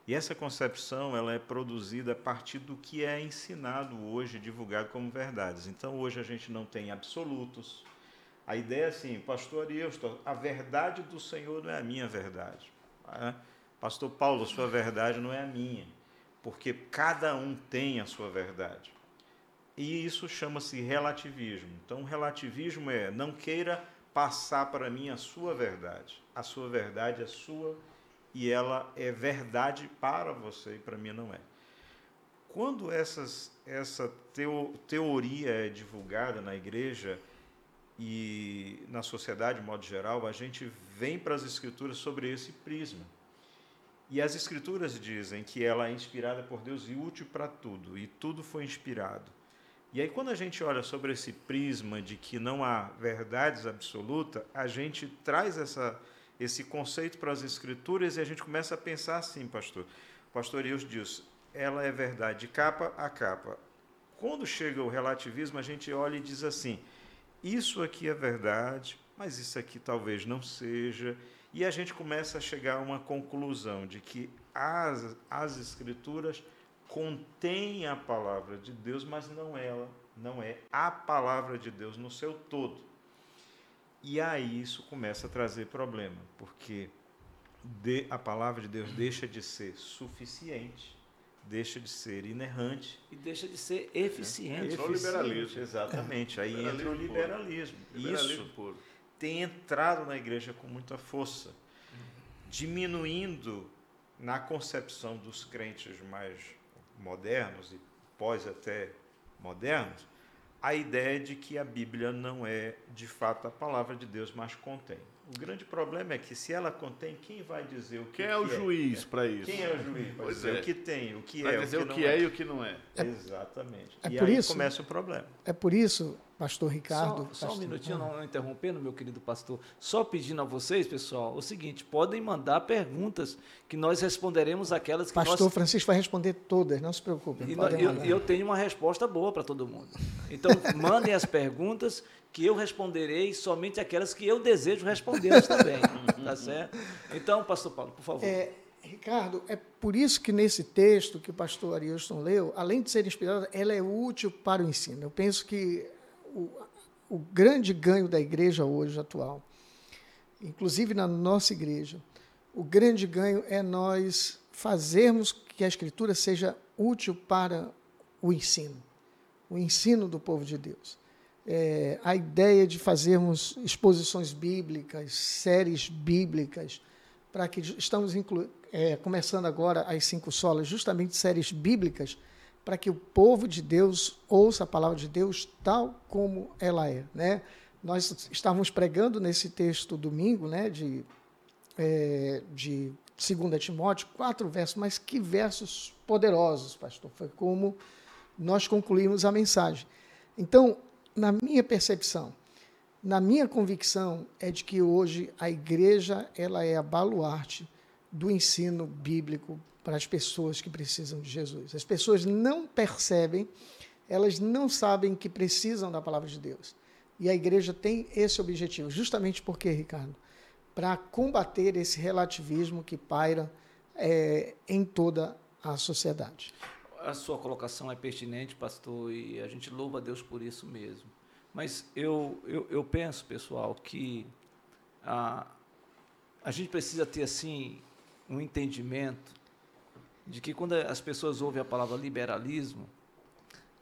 E essa concepção ela é produzida a partir do que é ensinado hoje, divulgado como verdades. Então hoje a gente não tem absolutos. A ideia é assim, pastor Aristo, a verdade do Senhor não é a minha verdade. Né? Pastor Paulo, sua verdade não é a minha porque cada um tem a sua verdade. E isso chama-se relativismo. Então, relativismo é não queira passar para mim a sua verdade. A sua verdade é sua e ela é verdade para você e para mim não é. Quando essas, essa teo, teoria é divulgada na igreja e na sociedade de modo geral, a gente vem para as escrituras sobre esse prisma. E as Escrituras dizem que ela é inspirada por Deus e útil para tudo, e tudo foi inspirado. E aí, quando a gente olha sobre esse prisma de que não há verdades absolutas, a gente traz essa, esse conceito para as Escrituras e a gente começa a pensar assim, pastor. O pastor Ius diz, ela é verdade de capa a capa. Quando chega o relativismo, a gente olha e diz assim: isso aqui é verdade, mas isso aqui talvez não seja. E a gente começa a chegar a uma conclusão de que as, as escrituras contêm a palavra de Deus, mas não ela, não é a palavra de Deus no seu todo. E aí isso começa a trazer problema, porque de, a palavra de Deus deixa de ser suficiente, deixa de ser inerrante. E deixa de ser eficiente. É, o liberalismo. Exatamente. Aí liberalismo entra o liberalismo. liberalismo isso puro. tem entrado na igreja com muita força, diminuindo na concepção dos crentes mais modernos e pós até modernos, a ideia de que a Bíblia não é de fato a palavra de Deus, mas contém. O grande problema é que se ela contém, quem vai dizer o que Quem é o que juiz para isso? Quem é o juiz? Vai Pois dizer é. o que tem, o que Vai é, dizer o que, o que não é e o que não é. Exatamente. É e por aí isso- começa o problema. É por isso, pastor Ricardo. Só, só um minutinho, não, não interrompendo, meu querido pastor. Só pedindo a vocês, pessoal, o seguinte: podem mandar perguntas que nós responderemos aquelas que Pastor nós. Francisco vai responder todas, não se preocupe. E eu, eu tenho uma resposta boa para todo mundo. Então, mandem as perguntas que eu responderei somente aquelas que eu desejo respondê-las também. tá certo? Então, pastor Paulo, por favor. É, Ricardo, é por isso que nesse texto que o pastor Ariuston leu, além de ser inspirada, ela é útil para o ensino. Eu penso que o, o grande ganho da igreja hoje atual, inclusive na nossa igreja, o grande ganho é nós fazermos que a escritura seja útil para o ensino, o ensino do povo de Deus. É, a ideia de fazermos exposições bíblicas, séries bíblicas, para que estamos é, começando agora as cinco solas, justamente séries bíblicas, para que o povo de Deus ouça a palavra de Deus tal como ela é. Né? Nós estávamos pregando nesse texto domingo, né, de, é, de 2 Timóteo, quatro versos, mas que versos poderosos, pastor. Foi como nós concluímos a mensagem. Então, na minha percepção, na minha convicção é de que hoje a igreja ela é a baluarte do ensino bíblico para as pessoas que precisam de Jesus. As pessoas não percebem, elas não sabem que precisam da palavra de Deus. E a igreja tem esse objetivo, justamente porque, Ricardo, para combater esse relativismo que paira é, em toda a sociedade. A sua colocação é pertinente, pastor, e a gente louva a Deus por isso mesmo. Mas eu, eu, eu penso, pessoal, que a, a gente precisa ter, assim, um entendimento de que quando as pessoas ouvem a palavra liberalismo,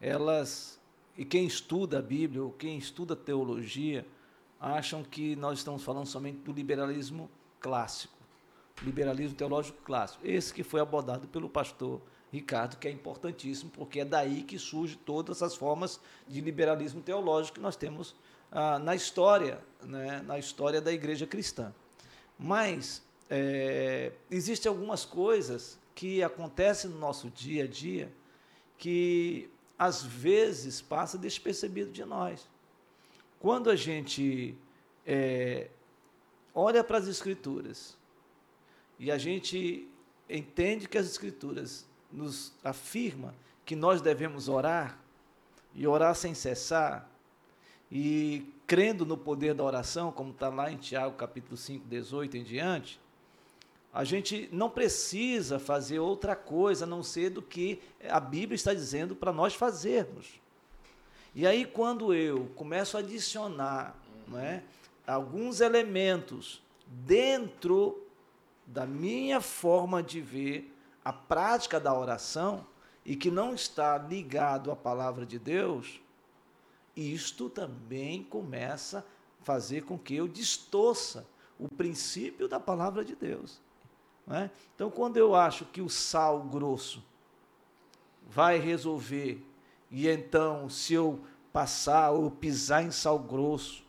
elas, e quem estuda a Bíblia, ou quem estuda teologia, acham que nós estamos falando somente do liberalismo clássico, liberalismo teológico clássico, esse que foi abordado pelo pastor Ricardo, que é importantíssimo, porque é daí que surge todas as formas de liberalismo teológico que nós temos ah, na história, né, na história da igreja cristã. Mas é, existem algumas coisas que acontecem no nosso dia a dia que às vezes passa despercebido de nós. Quando a gente é, olha para as escrituras e a gente entende que as escrituras nos afirma que nós devemos orar e orar sem cessar e crendo no poder da oração, como está lá em Tiago capítulo 5, 18 em diante, a gente não precisa fazer outra coisa a não ser do que a Bíblia está dizendo para nós fazermos. E aí, quando eu começo a adicionar é, alguns elementos dentro da minha forma de ver a prática da oração e que não está ligado à palavra de Deus, isto também começa a fazer com que eu distorça o princípio da palavra de Deus. Não é? Então, quando eu acho que o sal grosso vai resolver, e então, se eu passar ou pisar em sal grosso,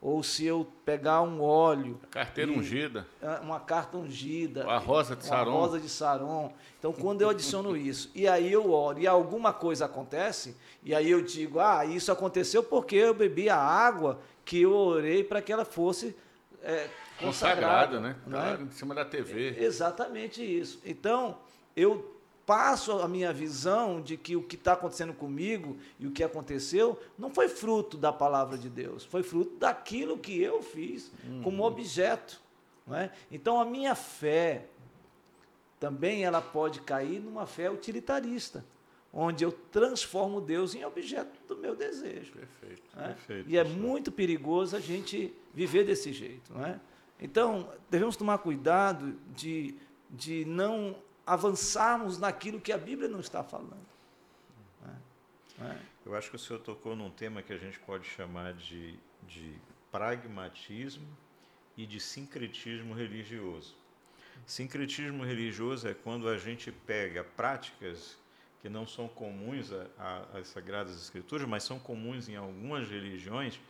ou se eu pegar um óleo, Carteira E- ungida. ah, uma carta ungida, A rosa de uma Saron. rosa de Saron. Então, quando eu adiciono isso, e aí eu oro, e alguma coisa acontece, e aí eu digo, ah, isso aconteceu porque eu bebi a água que eu orei para que ela fosse é, consagrada, Consagrado, né? não Tá é? em cima da TV. Exatamente isso. Então, eu passo a minha visão de que o que está acontecendo comigo e o que aconteceu não foi fruto da palavra de Deus, foi fruto daquilo que eu fiz como objeto. Não é? Então, a minha fé também ela pode cair numa fé utilitarista. onde eu transformo Deus em objeto do meu desejo. Perfeito. né? Perfeito, E é muito perigoso a gente viver desse jeito. Não é? Então, devemos tomar cuidado de, de não avançarmos naquilo que a Bíblia não está falando. né? Eu acho que o senhor tocou num tema que a gente pode chamar de, de pragmatismo e de sincretismo religioso. Sincretismo religioso é quando a gente pega práticas que não são comuns às Sagradas Escrituras, mas são comuns em algumas religiões,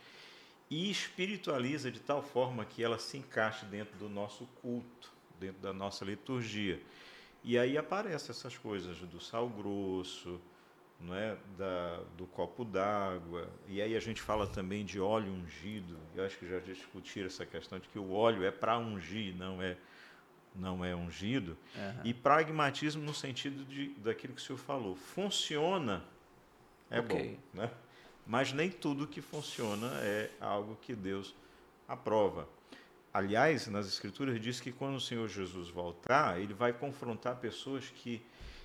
e espiritualiza de tal forma que ela se encaixe dentro do nosso culto, dentro da nossa liturgia. E aí aparecem essas coisas do sal grosso, não é? da, do copo d'água. E aí a gente fala também de óleo ungido. Eu acho que já discutiram essa questão de que o óleo é para ungir, não é não é ungido. E pragmatismo no sentido de, daquilo que o senhor falou. Funciona, é Ok. bom. Né? Mas nem tudo que funciona é algo que Deus aprova. Aliás, nas Escrituras diz que quando o Senhor Jesus voltar, ele vai confrontar pessoas que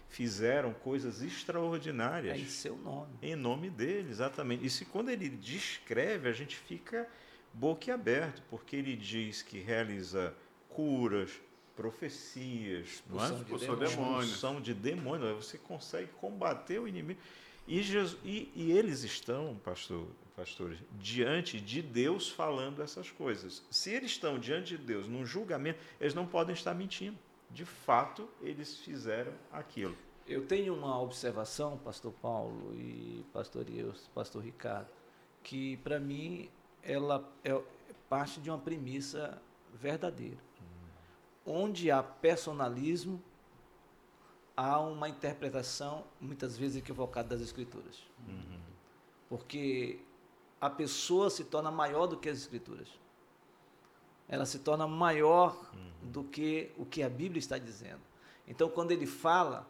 fizeram coisas É extraordinárias em seu nome. em nome dele, exatamente. E se quando ele descreve, a gente fica boquiaberto, porque ele diz que realiza curas, profecias, não é? Expulsão de demônios. demônios. expulsão de demônios, você consegue combater o inimigo. E, Jesus, e, e eles estão, pastor, pastores, diante de Deus falando essas coisas. Se eles estão diante de Deus num julgamento, eles não podem estar mentindo. De fato, eles fizeram aquilo. Eu tenho uma observação, pastor Paulo e pastor Eus, pastor Ricardo, que para mim ela é parte de uma premissa verdadeira. Onde há personalismo, há uma interpretação muitas vezes equivocada das escrituras. Porque a pessoa se torna maior do que as escrituras. Ela se torna maior do que o que a Bíblia está dizendo. Então, quando ele fala,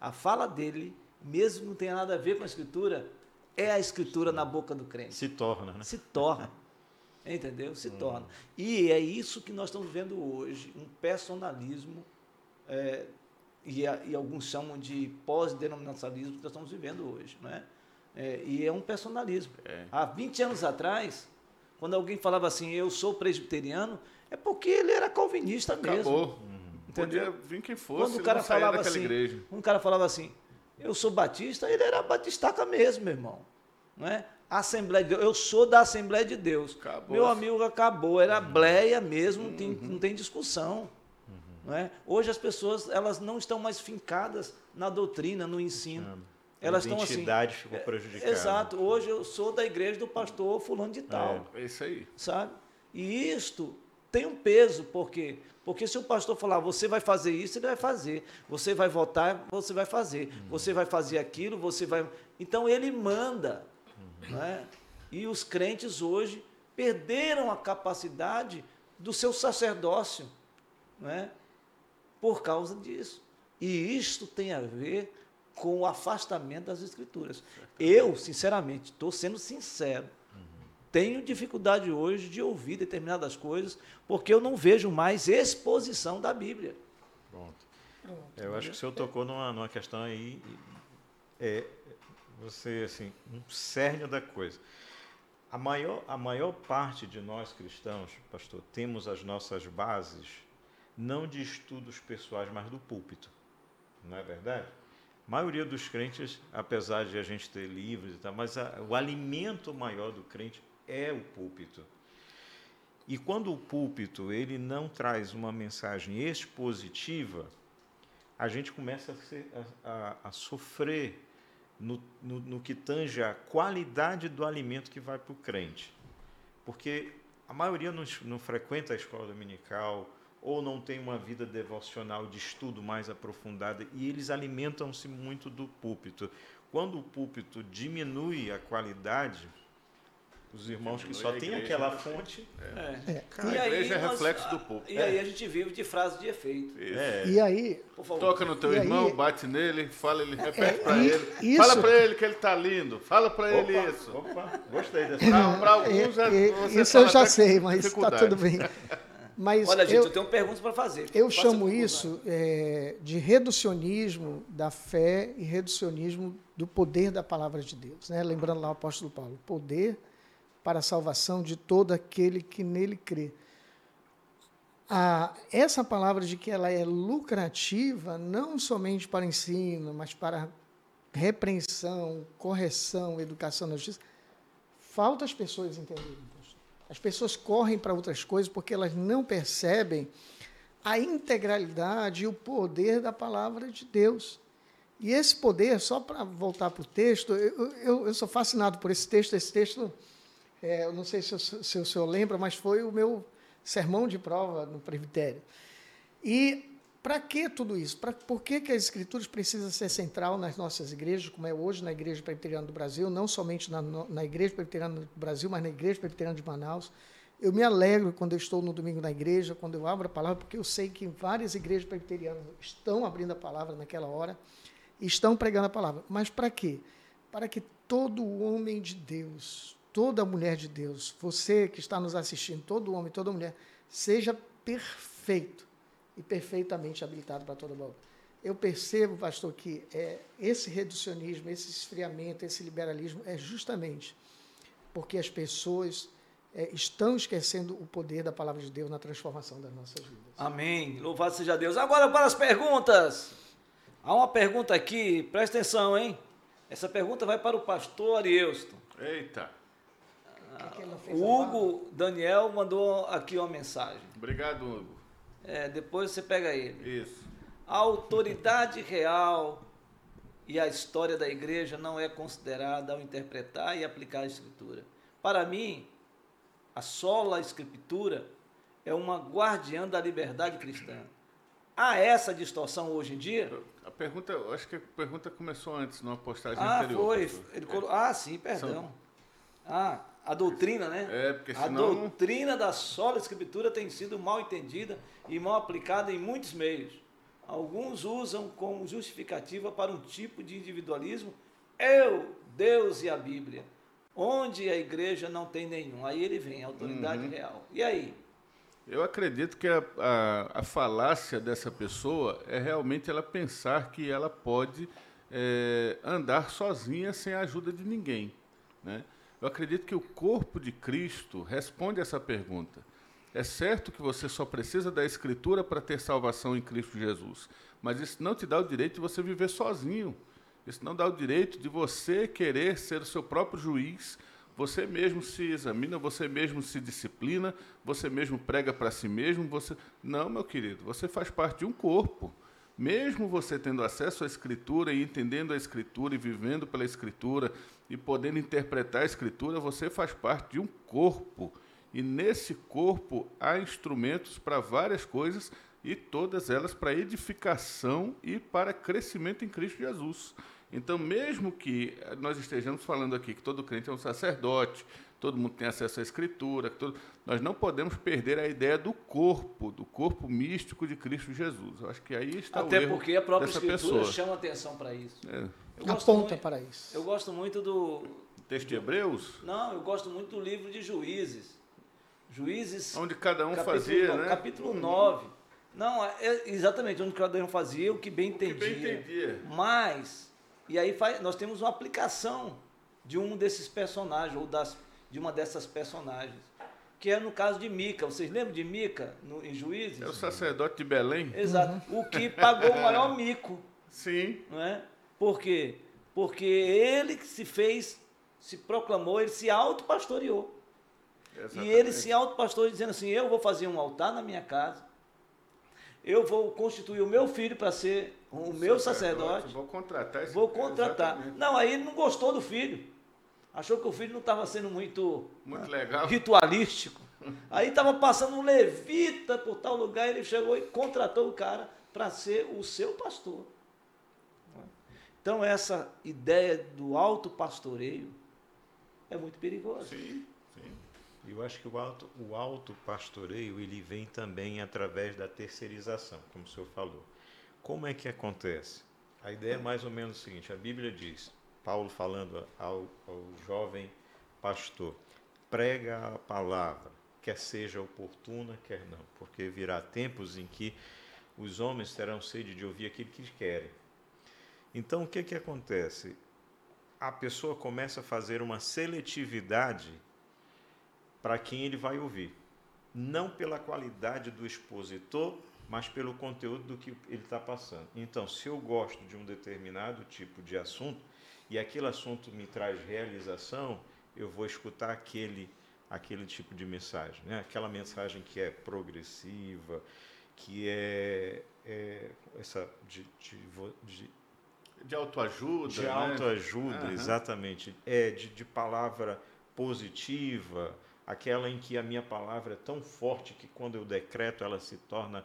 a fala dele, mesmo que não tenha nada a ver com a escritura, é a escritura na boca do crente. Se torna, né? Se torna. Entendeu? Se torna. E é isso que nós estamos vendo hoje, um personalismo, é, e, a- e alguns chamam de pós-denominacionalismo que nós estamos vivendo hoje. Não é? E é um personalismo. É. Há 20 anos atrás, quando alguém falava assim, eu sou presbiteriano, é porque ele era calvinista mesmo. Acabou. Entendeu? Podia vir quem fosse, Quando o cara falava assim, igreja. um cara falava assim, eu sou batista, ele era batistaca mesmo, meu irmão. Não é? Assembleia de Deus, eu sou da Assembleia de Deus. Acabou. Meu amigo acabou, era Uhum. bleia mesmo, não tem, não tem discussão. É? Hoje as pessoas elas não estão mais fincadas na doutrina, no ensino. Elas a estão assim. identidade ficou prejudicada. Exato. Hoje eu sou da igreja do pastor fulano de tal É isso aí. sabe? E isto tem um peso, por quê? Porque se o pastor falar, você vai fazer isso, ele vai fazer. Você vai votar, você vai fazer. Você vai fazer aquilo, você vai. Então ele manda. Né? E os crentes hoje perderam a capacidade do seu sacerdócio. Né? Por causa disso. E isto tem a ver com o afastamento das escrituras. Eu, sinceramente, estou sendo sincero tenho dificuldade hoje de ouvir determinadas coisas, porque eu não vejo mais exposição da Bíblia. Pronto. Pronto. Eu acho que o senhor tocou numa, numa questão aí, é, você, assim, um cerne da coisa. A maior, a maior parte de nós cristãos, pastor, temos as nossas bases não de estudos pessoais, mas do púlpito. Não é verdade? A maioria dos crentes, apesar de a gente ter livros e tal, mas a- o alimento maior do crente é o púlpito. E quando o púlpito ele não traz uma mensagem expositiva, a gente começa a, ser- a- a- sofrer no, no- no que tange a qualidade do alimento que vai para o crente. Porque a maioria não, não frequenta a escola dominical ou não tem uma vida devocional de estudo mais aprofundada e eles alimentam-se muito do púlpito. Quando o púlpito diminui a qualidade, os irmãos que só têm aquela né? fonte É. A igreja é reflexo do púlpito. E aí a gente vive de frase de efeito. É, E aí, Por favor. Toca no teu E irmão, aí- bate nele, fala, ele repete É, pra e- ele. isso- Fala pra ele que ele tá lindo. Fala pra ele isso. Opa, gostei dessa. Pra, pra alguns, é, é, você isso eu já sei, mas está tudo bem. Mas Olha, gente, eu, eu, tenho perguntas para fazer. eu Faça chamo pergunta. isso é, de reducionismo da fé e reducionismo do poder da palavra de Deus. Né? Lembrando lá o apóstolo Paulo, poder para a salvação de todo aquele que nele crê. Ah, essa palavra de que ela é lucrativa, não somente para ensino, mas para repreensão, correção, educação na justiça, falta as pessoas entenderem. As pessoas correm para outras coisas porque elas não percebem a integralidade e o poder da palavra de Deus. E esse poder, só para voltar para o texto, eu, eu, eu, sou fascinado por esse texto. Esse texto, é, eu não sei se, se o senhor lembra, mas foi o meu sermão de prova no presbitério. E para que tudo isso? Pra, por que, que as escrituras precisam ser central nas nossas igrejas, como é hoje na Igreja Presbiteriana do Brasil, não somente na, na Igreja Presbiteriana do Brasil, mas na Igreja Presbiteriana de Manaus? Eu me alegro quando eu estou no domingo na igreja, quando eu abro a palavra, porque eu sei que várias igrejas presbiterianas estão abrindo a palavra naquela hora, estão pregando a palavra. Mas para quê? Para que todo homem de Deus, toda mulher de Deus, você que está nos assistindo, todo homem, toda mulher, seja perfeito e perfeitamente habilitado para toda obra. Eu percebo, pastor, que é, esse reducionismo, esse esfriamento, esse liberalismo é justamente porque as pessoas é, estão esquecendo o poder da palavra de Deus na transformação das nossas vidas. Amém. Louvado seja Deus. Agora para as perguntas. Há uma pergunta aqui, presta atenção, hein? Essa pergunta vai para o pastor Arieusto. Eita. o Hugo Daniel mandou aqui uma mensagem. Obrigado, Hugo. É, depois você pega ele. Isso. A autoridade real e a história da igreja não é considerada ao interpretar e aplicar a escritura. Para mim, a sola escritura é uma guardiã da liberdade cristã. Há essa distorção hoje em dia? A pergunta, eu acho que a pergunta começou antes, numa postagem ah, anterior. Foi. Ele. Ah, sim, perdão. São... Ah, a doutrina, né? É, porque senão... A doutrina da sola escritura tem sido mal entendida e mal aplicada em muitos meios. Alguns usam como justificativa para um tipo de individualismo eu, Deus e a Bíblia, onde a igreja não tem nenhum. Aí ele vem, a autoridade uhum. real. E aí? Eu acredito que a, a, a, falácia dessa pessoa é realmente ela pensar que ela pode é, andar sozinha sem a ajuda de ninguém. Né? Eu acredito que o corpo de Cristo responde essa pergunta. É certo que você só precisa da Escritura para ter salvação em Cristo Jesus, mas isso não te dá o direito de você viver sozinho. Isso não dá o direito de você querer ser o seu próprio juiz, você mesmo se examina, você mesmo se disciplina, você mesmo prega para si mesmo, você Não, meu querido, você faz parte de um corpo. Mesmo você tendo acesso à escritura e entendendo a escritura e vivendo pela escritura e podendo interpretar a escritura, você faz parte de um corpo. E nesse corpo há instrumentos para várias coisas e todas elas para edificação e para crescimento em Cristo Jesus. Então, mesmo que nós estejamos falando aqui que todo crente é um sacerdote, todo mundo tem acesso à escritura, todo, nós não podemos perder a ideia do corpo, do corpo místico de Cristo Jesus. Eu acho que aí está Até o erro porque a própria escritura pessoa. chama atenção para isso. É. Aponta muito, para isso. Eu gosto muito do texto de Hebreus? Não, eu gosto muito do livro de Juízes. Juízes. Onde cada um capítulo, fazia, não, né? Capítulo 9. Não, é exatamente onde cada um fazia o que bem entendia. O que bem entendia. Mas e aí faz, nós temos uma aplicação de um desses personagens, ou das, de uma dessas personagens. Que é no caso de Mica. Vocês lembram de Mica no, em Juízes? É o sacerdote de Belém. Exato. Uhum. O que pagou o maior mico. Sim. Não é? Por quê? Porque ele que se fez, se proclamou, ele se autopastoreou. E ele se autopastoreou dizendo assim, eu vou fazer um altar na minha casa, eu vou constituir o meu filho para ser o meu sacerdote. Vou contratar esse Vou contratar. Exatamente. Não, aí ele não gostou do filho. Achou que o filho não estava sendo muito, muito legal. ritualístico. Aí estava passando um levita por tal lugar, ele chegou e contratou o cara para ser o seu pastor. Então essa ideia do alto pastoreio é muito perigosa. Sim. Eu acho que o auto, o auto pastoreio ele vem também através da terceirização, como o senhor falou. Como é que acontece? A ideia é mais ou menos o seguinte: a Bíblia diz, Paulo falando ao, ao jovem pastor, prega a palavra, quer seja oportuna, quer não, porque virá tempos em que os homens terão sede de ouvir aquilo que querem. Então, o que, que acontece? a pessoa começa a fazer uma seletividade para quem ele vai ouvir. Não pela qualidade do expositor, mas pelo conteúdo do que ele está passando. Então, se eu gosto de um determinado tipo de assunto e aquele assunto me traz realização, eu vou escutar aquele, aquele tipo de mensagem. Né? Aquela mensagem que é progressiva, que é, é essa de, de, de de autoajuda. De né? autoajuda, uhum. exatamente. É de, de palavra positiva, aquela em que a minha palavra é tão forte que quando eu decreto ela se torna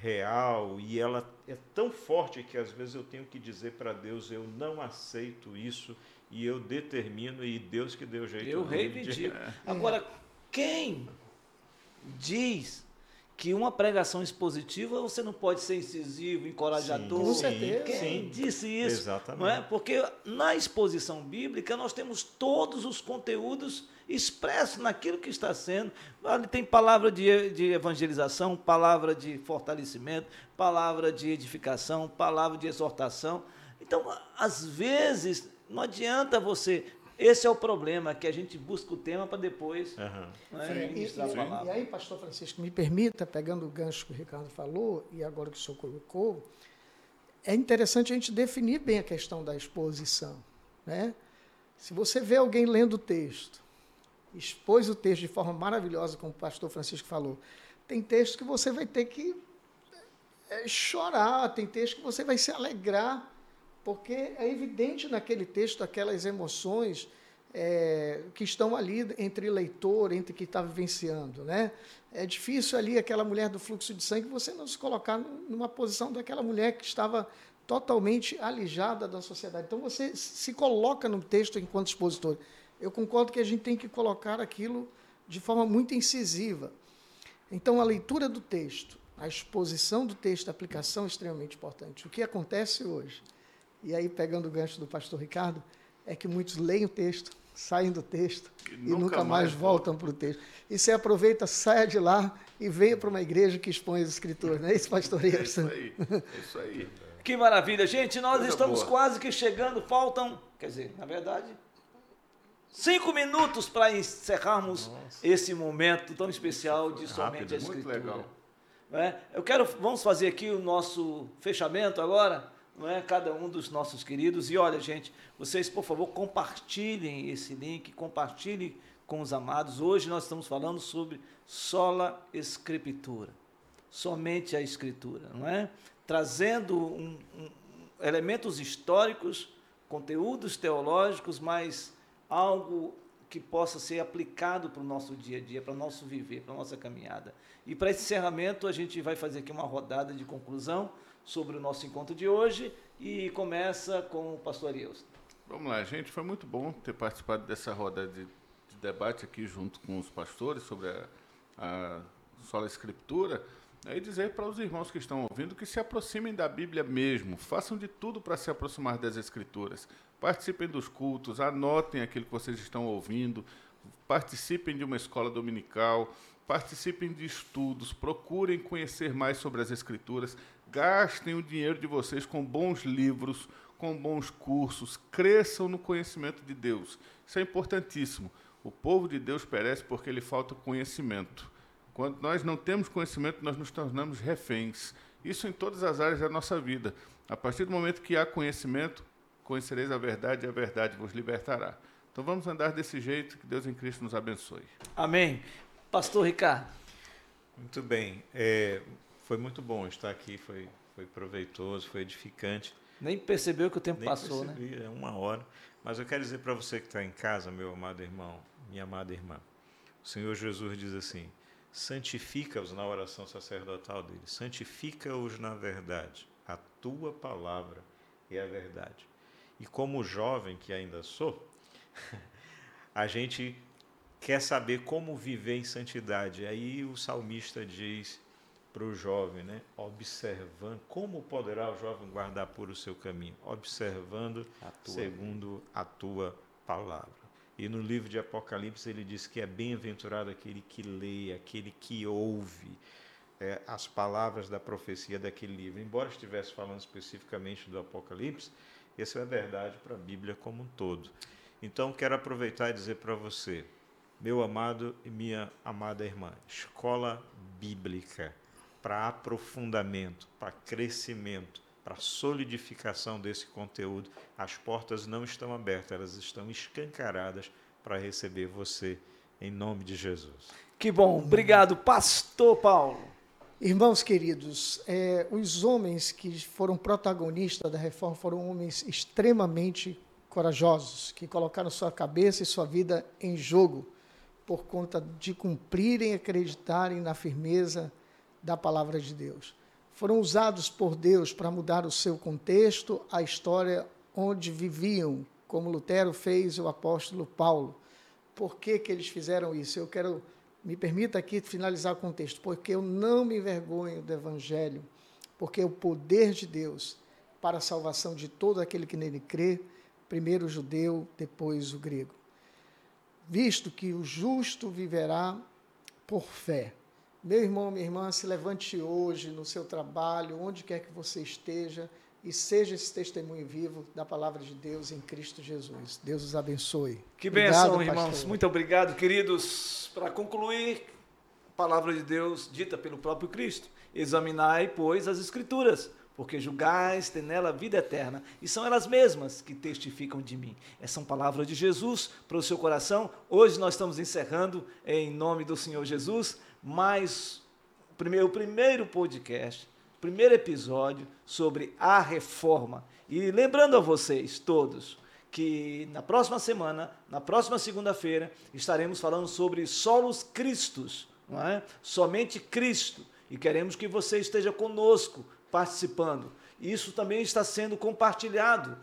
real e ela é tão forte que às vezes eu tenho que dizer para Deus eu não aceito isso e eu determino e Deus que deu jeito. Eu reivindico. De... Agora, quem diz que uma pregação expositiva você não pode ser incisivo, encorajador. Sim, com certeza. Quem sim. disse isso? Exatamente. Não é? Porque na exposição bíblica nós temos todos os conteúdos expressos naquilo que está sendo. Ali tem palavra de, de evangelização, palavra de fortalecimento, palavra de edificação, palavra de exortação. Então, às vezes, não adianta você esse é o problema, que a gente busca o tema para depois uhum. né, e, e, e, aí, pastor Francisco, me permita, pegando o gancho que o Ricardo falou, e agora que o senhor colocou, é interessante a gente definir bem a questão da exposição. Né? Se você vê alguém lendo o texto, expôs o texto de forma maravilhosa, como o pastor Francisco falou, tem texto que você vai ter que é, chorar, tem texto que você vai se alegrar, porque é evidente naquele texto aquelas emoções é, que estão ali entre leitor, entre que está vivenciando. Né? É difícil ali aquela mulher do fluxo de sangue você não se colocar numa posição daquela mulher que estava totalmente alijada da sociedade. Então você se coloca no texto enquanto expositor. Eu concordo que a gente tem que colocar aquilo de forma muito incisiva. Então a leitura do texto, a exposição do texto, a aplicação é extremamente importante. O que acontece hoje? E aí, pegando o gancho do pastor Ricardo, é que muitos leem o texto, saem do texto e, e nunca, nunca, mais, mais voltam para o texto. E você aproveita, saia de lá e venha para uma igreja que expõe as escrituras, não é isso, pastor É isso aí, é isso aí. Que maravilha, gente. Nós Coisa estamos boa. quase que chegando, faltam, quer dizer, na verdade, cinco minutos para encerrarmos Nossa. esse momento tão especial de somente Rápido, a escritura. Muito legal. É? Eu quero, vamos fazer aqui o nosso fechamento agora não é? cada um dos nossos queridos. E olha, gente, vocês, por favor, compartilhem esse link, compartilhem com os amados. Hoje nós estamos falando sobre sola escritura, somente a escritura, não é? Trazendo um, um, elementos históricos, conteúdos teológicos, mas algo que possa ser aplicado para o nosso dia a dia, para o nosso viver, para a nossa caminhada. E para esse encerramento, a gente vai fazer aqui uma rodada de conclusão sobre o nosso encontro de hoje e começa com o pastor Arielson. Vamos lá, gente. Foi muito bom ter participado dessa roda de, de debate aqui junto com os pastores sobre a, a sola escritura. E dizer para os irmãos que estão ouvindo que se aproximem da Bíblia mesmo, façam de tudo para se aproximar das Escrituras. Participem dos cultos, anotem aquilo que vocês estão ouvindo, participem de uma escola dominical, participem de estudos, procurem conhecer mais sobre as Escrituras, gastem o dinheiro de vocês com bons livros, com bons cursos, cresçam no conhecimento de Deus. Isso é importantíssimo. O povo de Deus perece porque lhe falta conhecimento. Quando nós não temos conhecimento, nós nos tornamos reféns. Isso em todas as áreas da nossa vida. A partir do momento que há conhecimento, conhecereis a verdade e a verdade vos libertará. Então vamos andar desse jeito, que Deus em Cristo nos abençoe. Amém. Pastor Ricardo. Muito bem. É, foi muito bom estar aqui, foi, foi proveitoso, foi edificante. Nem percebeu que o tempo Nem passou, né? percebi, né? É uma hora. Mas eu quero dizer para você que está em casa, meu amado irmão, minha amada irmã, o Senhor Jesus diz assim: santifica-os na oração sacerdotal dele, santifica-os na verdade. A tua palavra é a verdade. E como jovem que ainda sou, a gente quer saber como viver em santidade. Aí o salmista diz: para o jovem, né? observando. Como poderá o jovem guardar por o seu caminho? Observando a tua, segundo a tua palavra. E no livro de Apocalipse ele diz que é bem-aventurado aquele que lê, aquele que ouve é, as palavras da profecia daquele livro. Embora estivesse falando especificamente do Apocalipse, Isso é verdade para a Bíblia como um todo. Então, quero aproveitar e dizer para você, meu amado e minha amada irmã, escola bíblica para aprofundamento, para crescimento, para solidificação desse conteúdo, as portas não estão abertas, elas estão escancaradas para receber você em nome de Jesus. Que bom, obrigado, Pastor Paulo. Irmãos queridos, é, os homens que foram protagonistas da reforma foram homens extremamente corajosos, que colocaram sua cabeça e sua vida em jogo por conta de cumprirem e acreditarem na firmeza da palavra de Deus. Foram usados por Deus para mudar o seu contexto, a história onde viviam, como Lutero fez o apóstolo Paulo. Por que, que eles fizeram isso? Eu quero, me permita aqui finalizar o contexto, porque eu não me envergonho do Evangelho, porque é o poder de Deus para a salvação de todo aquele que nele crê, primeiro o judeu, depois o grego. Visto que o justo viverá por fé. Meu irmão, minha irmã, se levante hoje no seu trabalho, onde quer que você esteja, e seja esse testemunho vivo da palavra de Deus em Cristo Jesus. Deus os abençoe. Que bênção, irmãos. Pastor. Muito obrigado, queridos. Para concluir, a palavra de Deus dita pelo próprio Cristo. Examinai, pois, as Escrituras, porque julgais ter nela vida eterna, e são elas mesmas que testificam de mim. Essas são palavras de Jesus para o seu coração. Hoje nós estamos encerrando em nome do Senhor Jesus mais o primeiro, podcast, primeiro episódio sobre a reforma. E lembrando a vocês todos que na próxima semana, na próxima segunda-feira, estaremos falando sobre solos cristos, não é? Somente Cristo. E queremos que você esteja conosco participando. Isso também está sendo compartilhado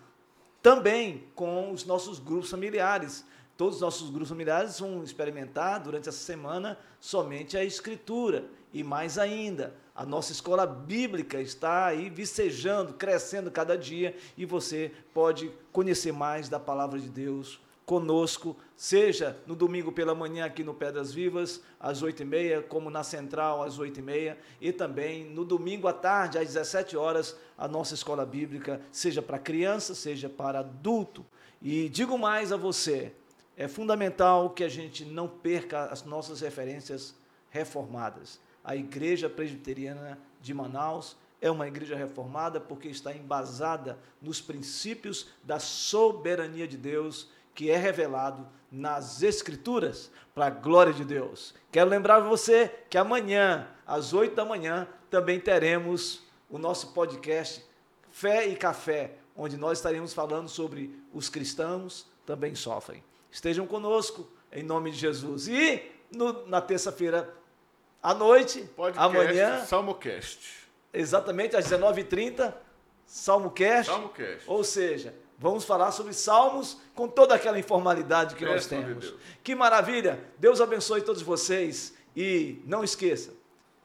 também com os nossos grupos familiares. Todos os nossos grupos familiares vão experimentar durante essa semana somente a Escritura. E mais ainda, a nossa escola bíblica está aí vicejando, crescendo cada dia e você pode conhecer mais da palavra de Deus conosco, seja no domingo pela manhã aqui no Pedras Vivas, às oito e meia, como na Central, às oito e meia, e também no domingo à tarde, às 17 horas, a nossa escola bíblica, seja para criança, seja para adulto. E digo mais a você, é fundamental que a gente não perca as nossas referências reformadas. A Igreja Presbiteriana de Manaus é uma igreja reformada porque está embasada nos princípios da soberania de Deus que é revelado nas Escrituras para a glória de Deus. Quero lembrar você que amanhã, às oito da manhã, também teremos o nosso podcast Fé e Café, onde nós estaremos falando sobre os cristãos também sofrem estejam conosco, em nome de Jesus. E no, na terça-feira à noite, Podcast, amanhã. Salmocast. Exatamente, às 19h30, Salmocast. Salmocast. Ou seja, vamos falar sobre salmos com toda aquela informalidade que nós temos. Que maravilha! Deus abençoe todos vocês. E não esqueça,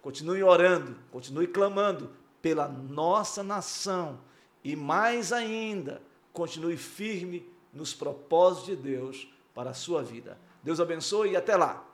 continue orando, continue clamando pela nossa nação. E mais ainda, continue firme nos propósitos de Deus para a sua vida. Deus abençoe e até lá.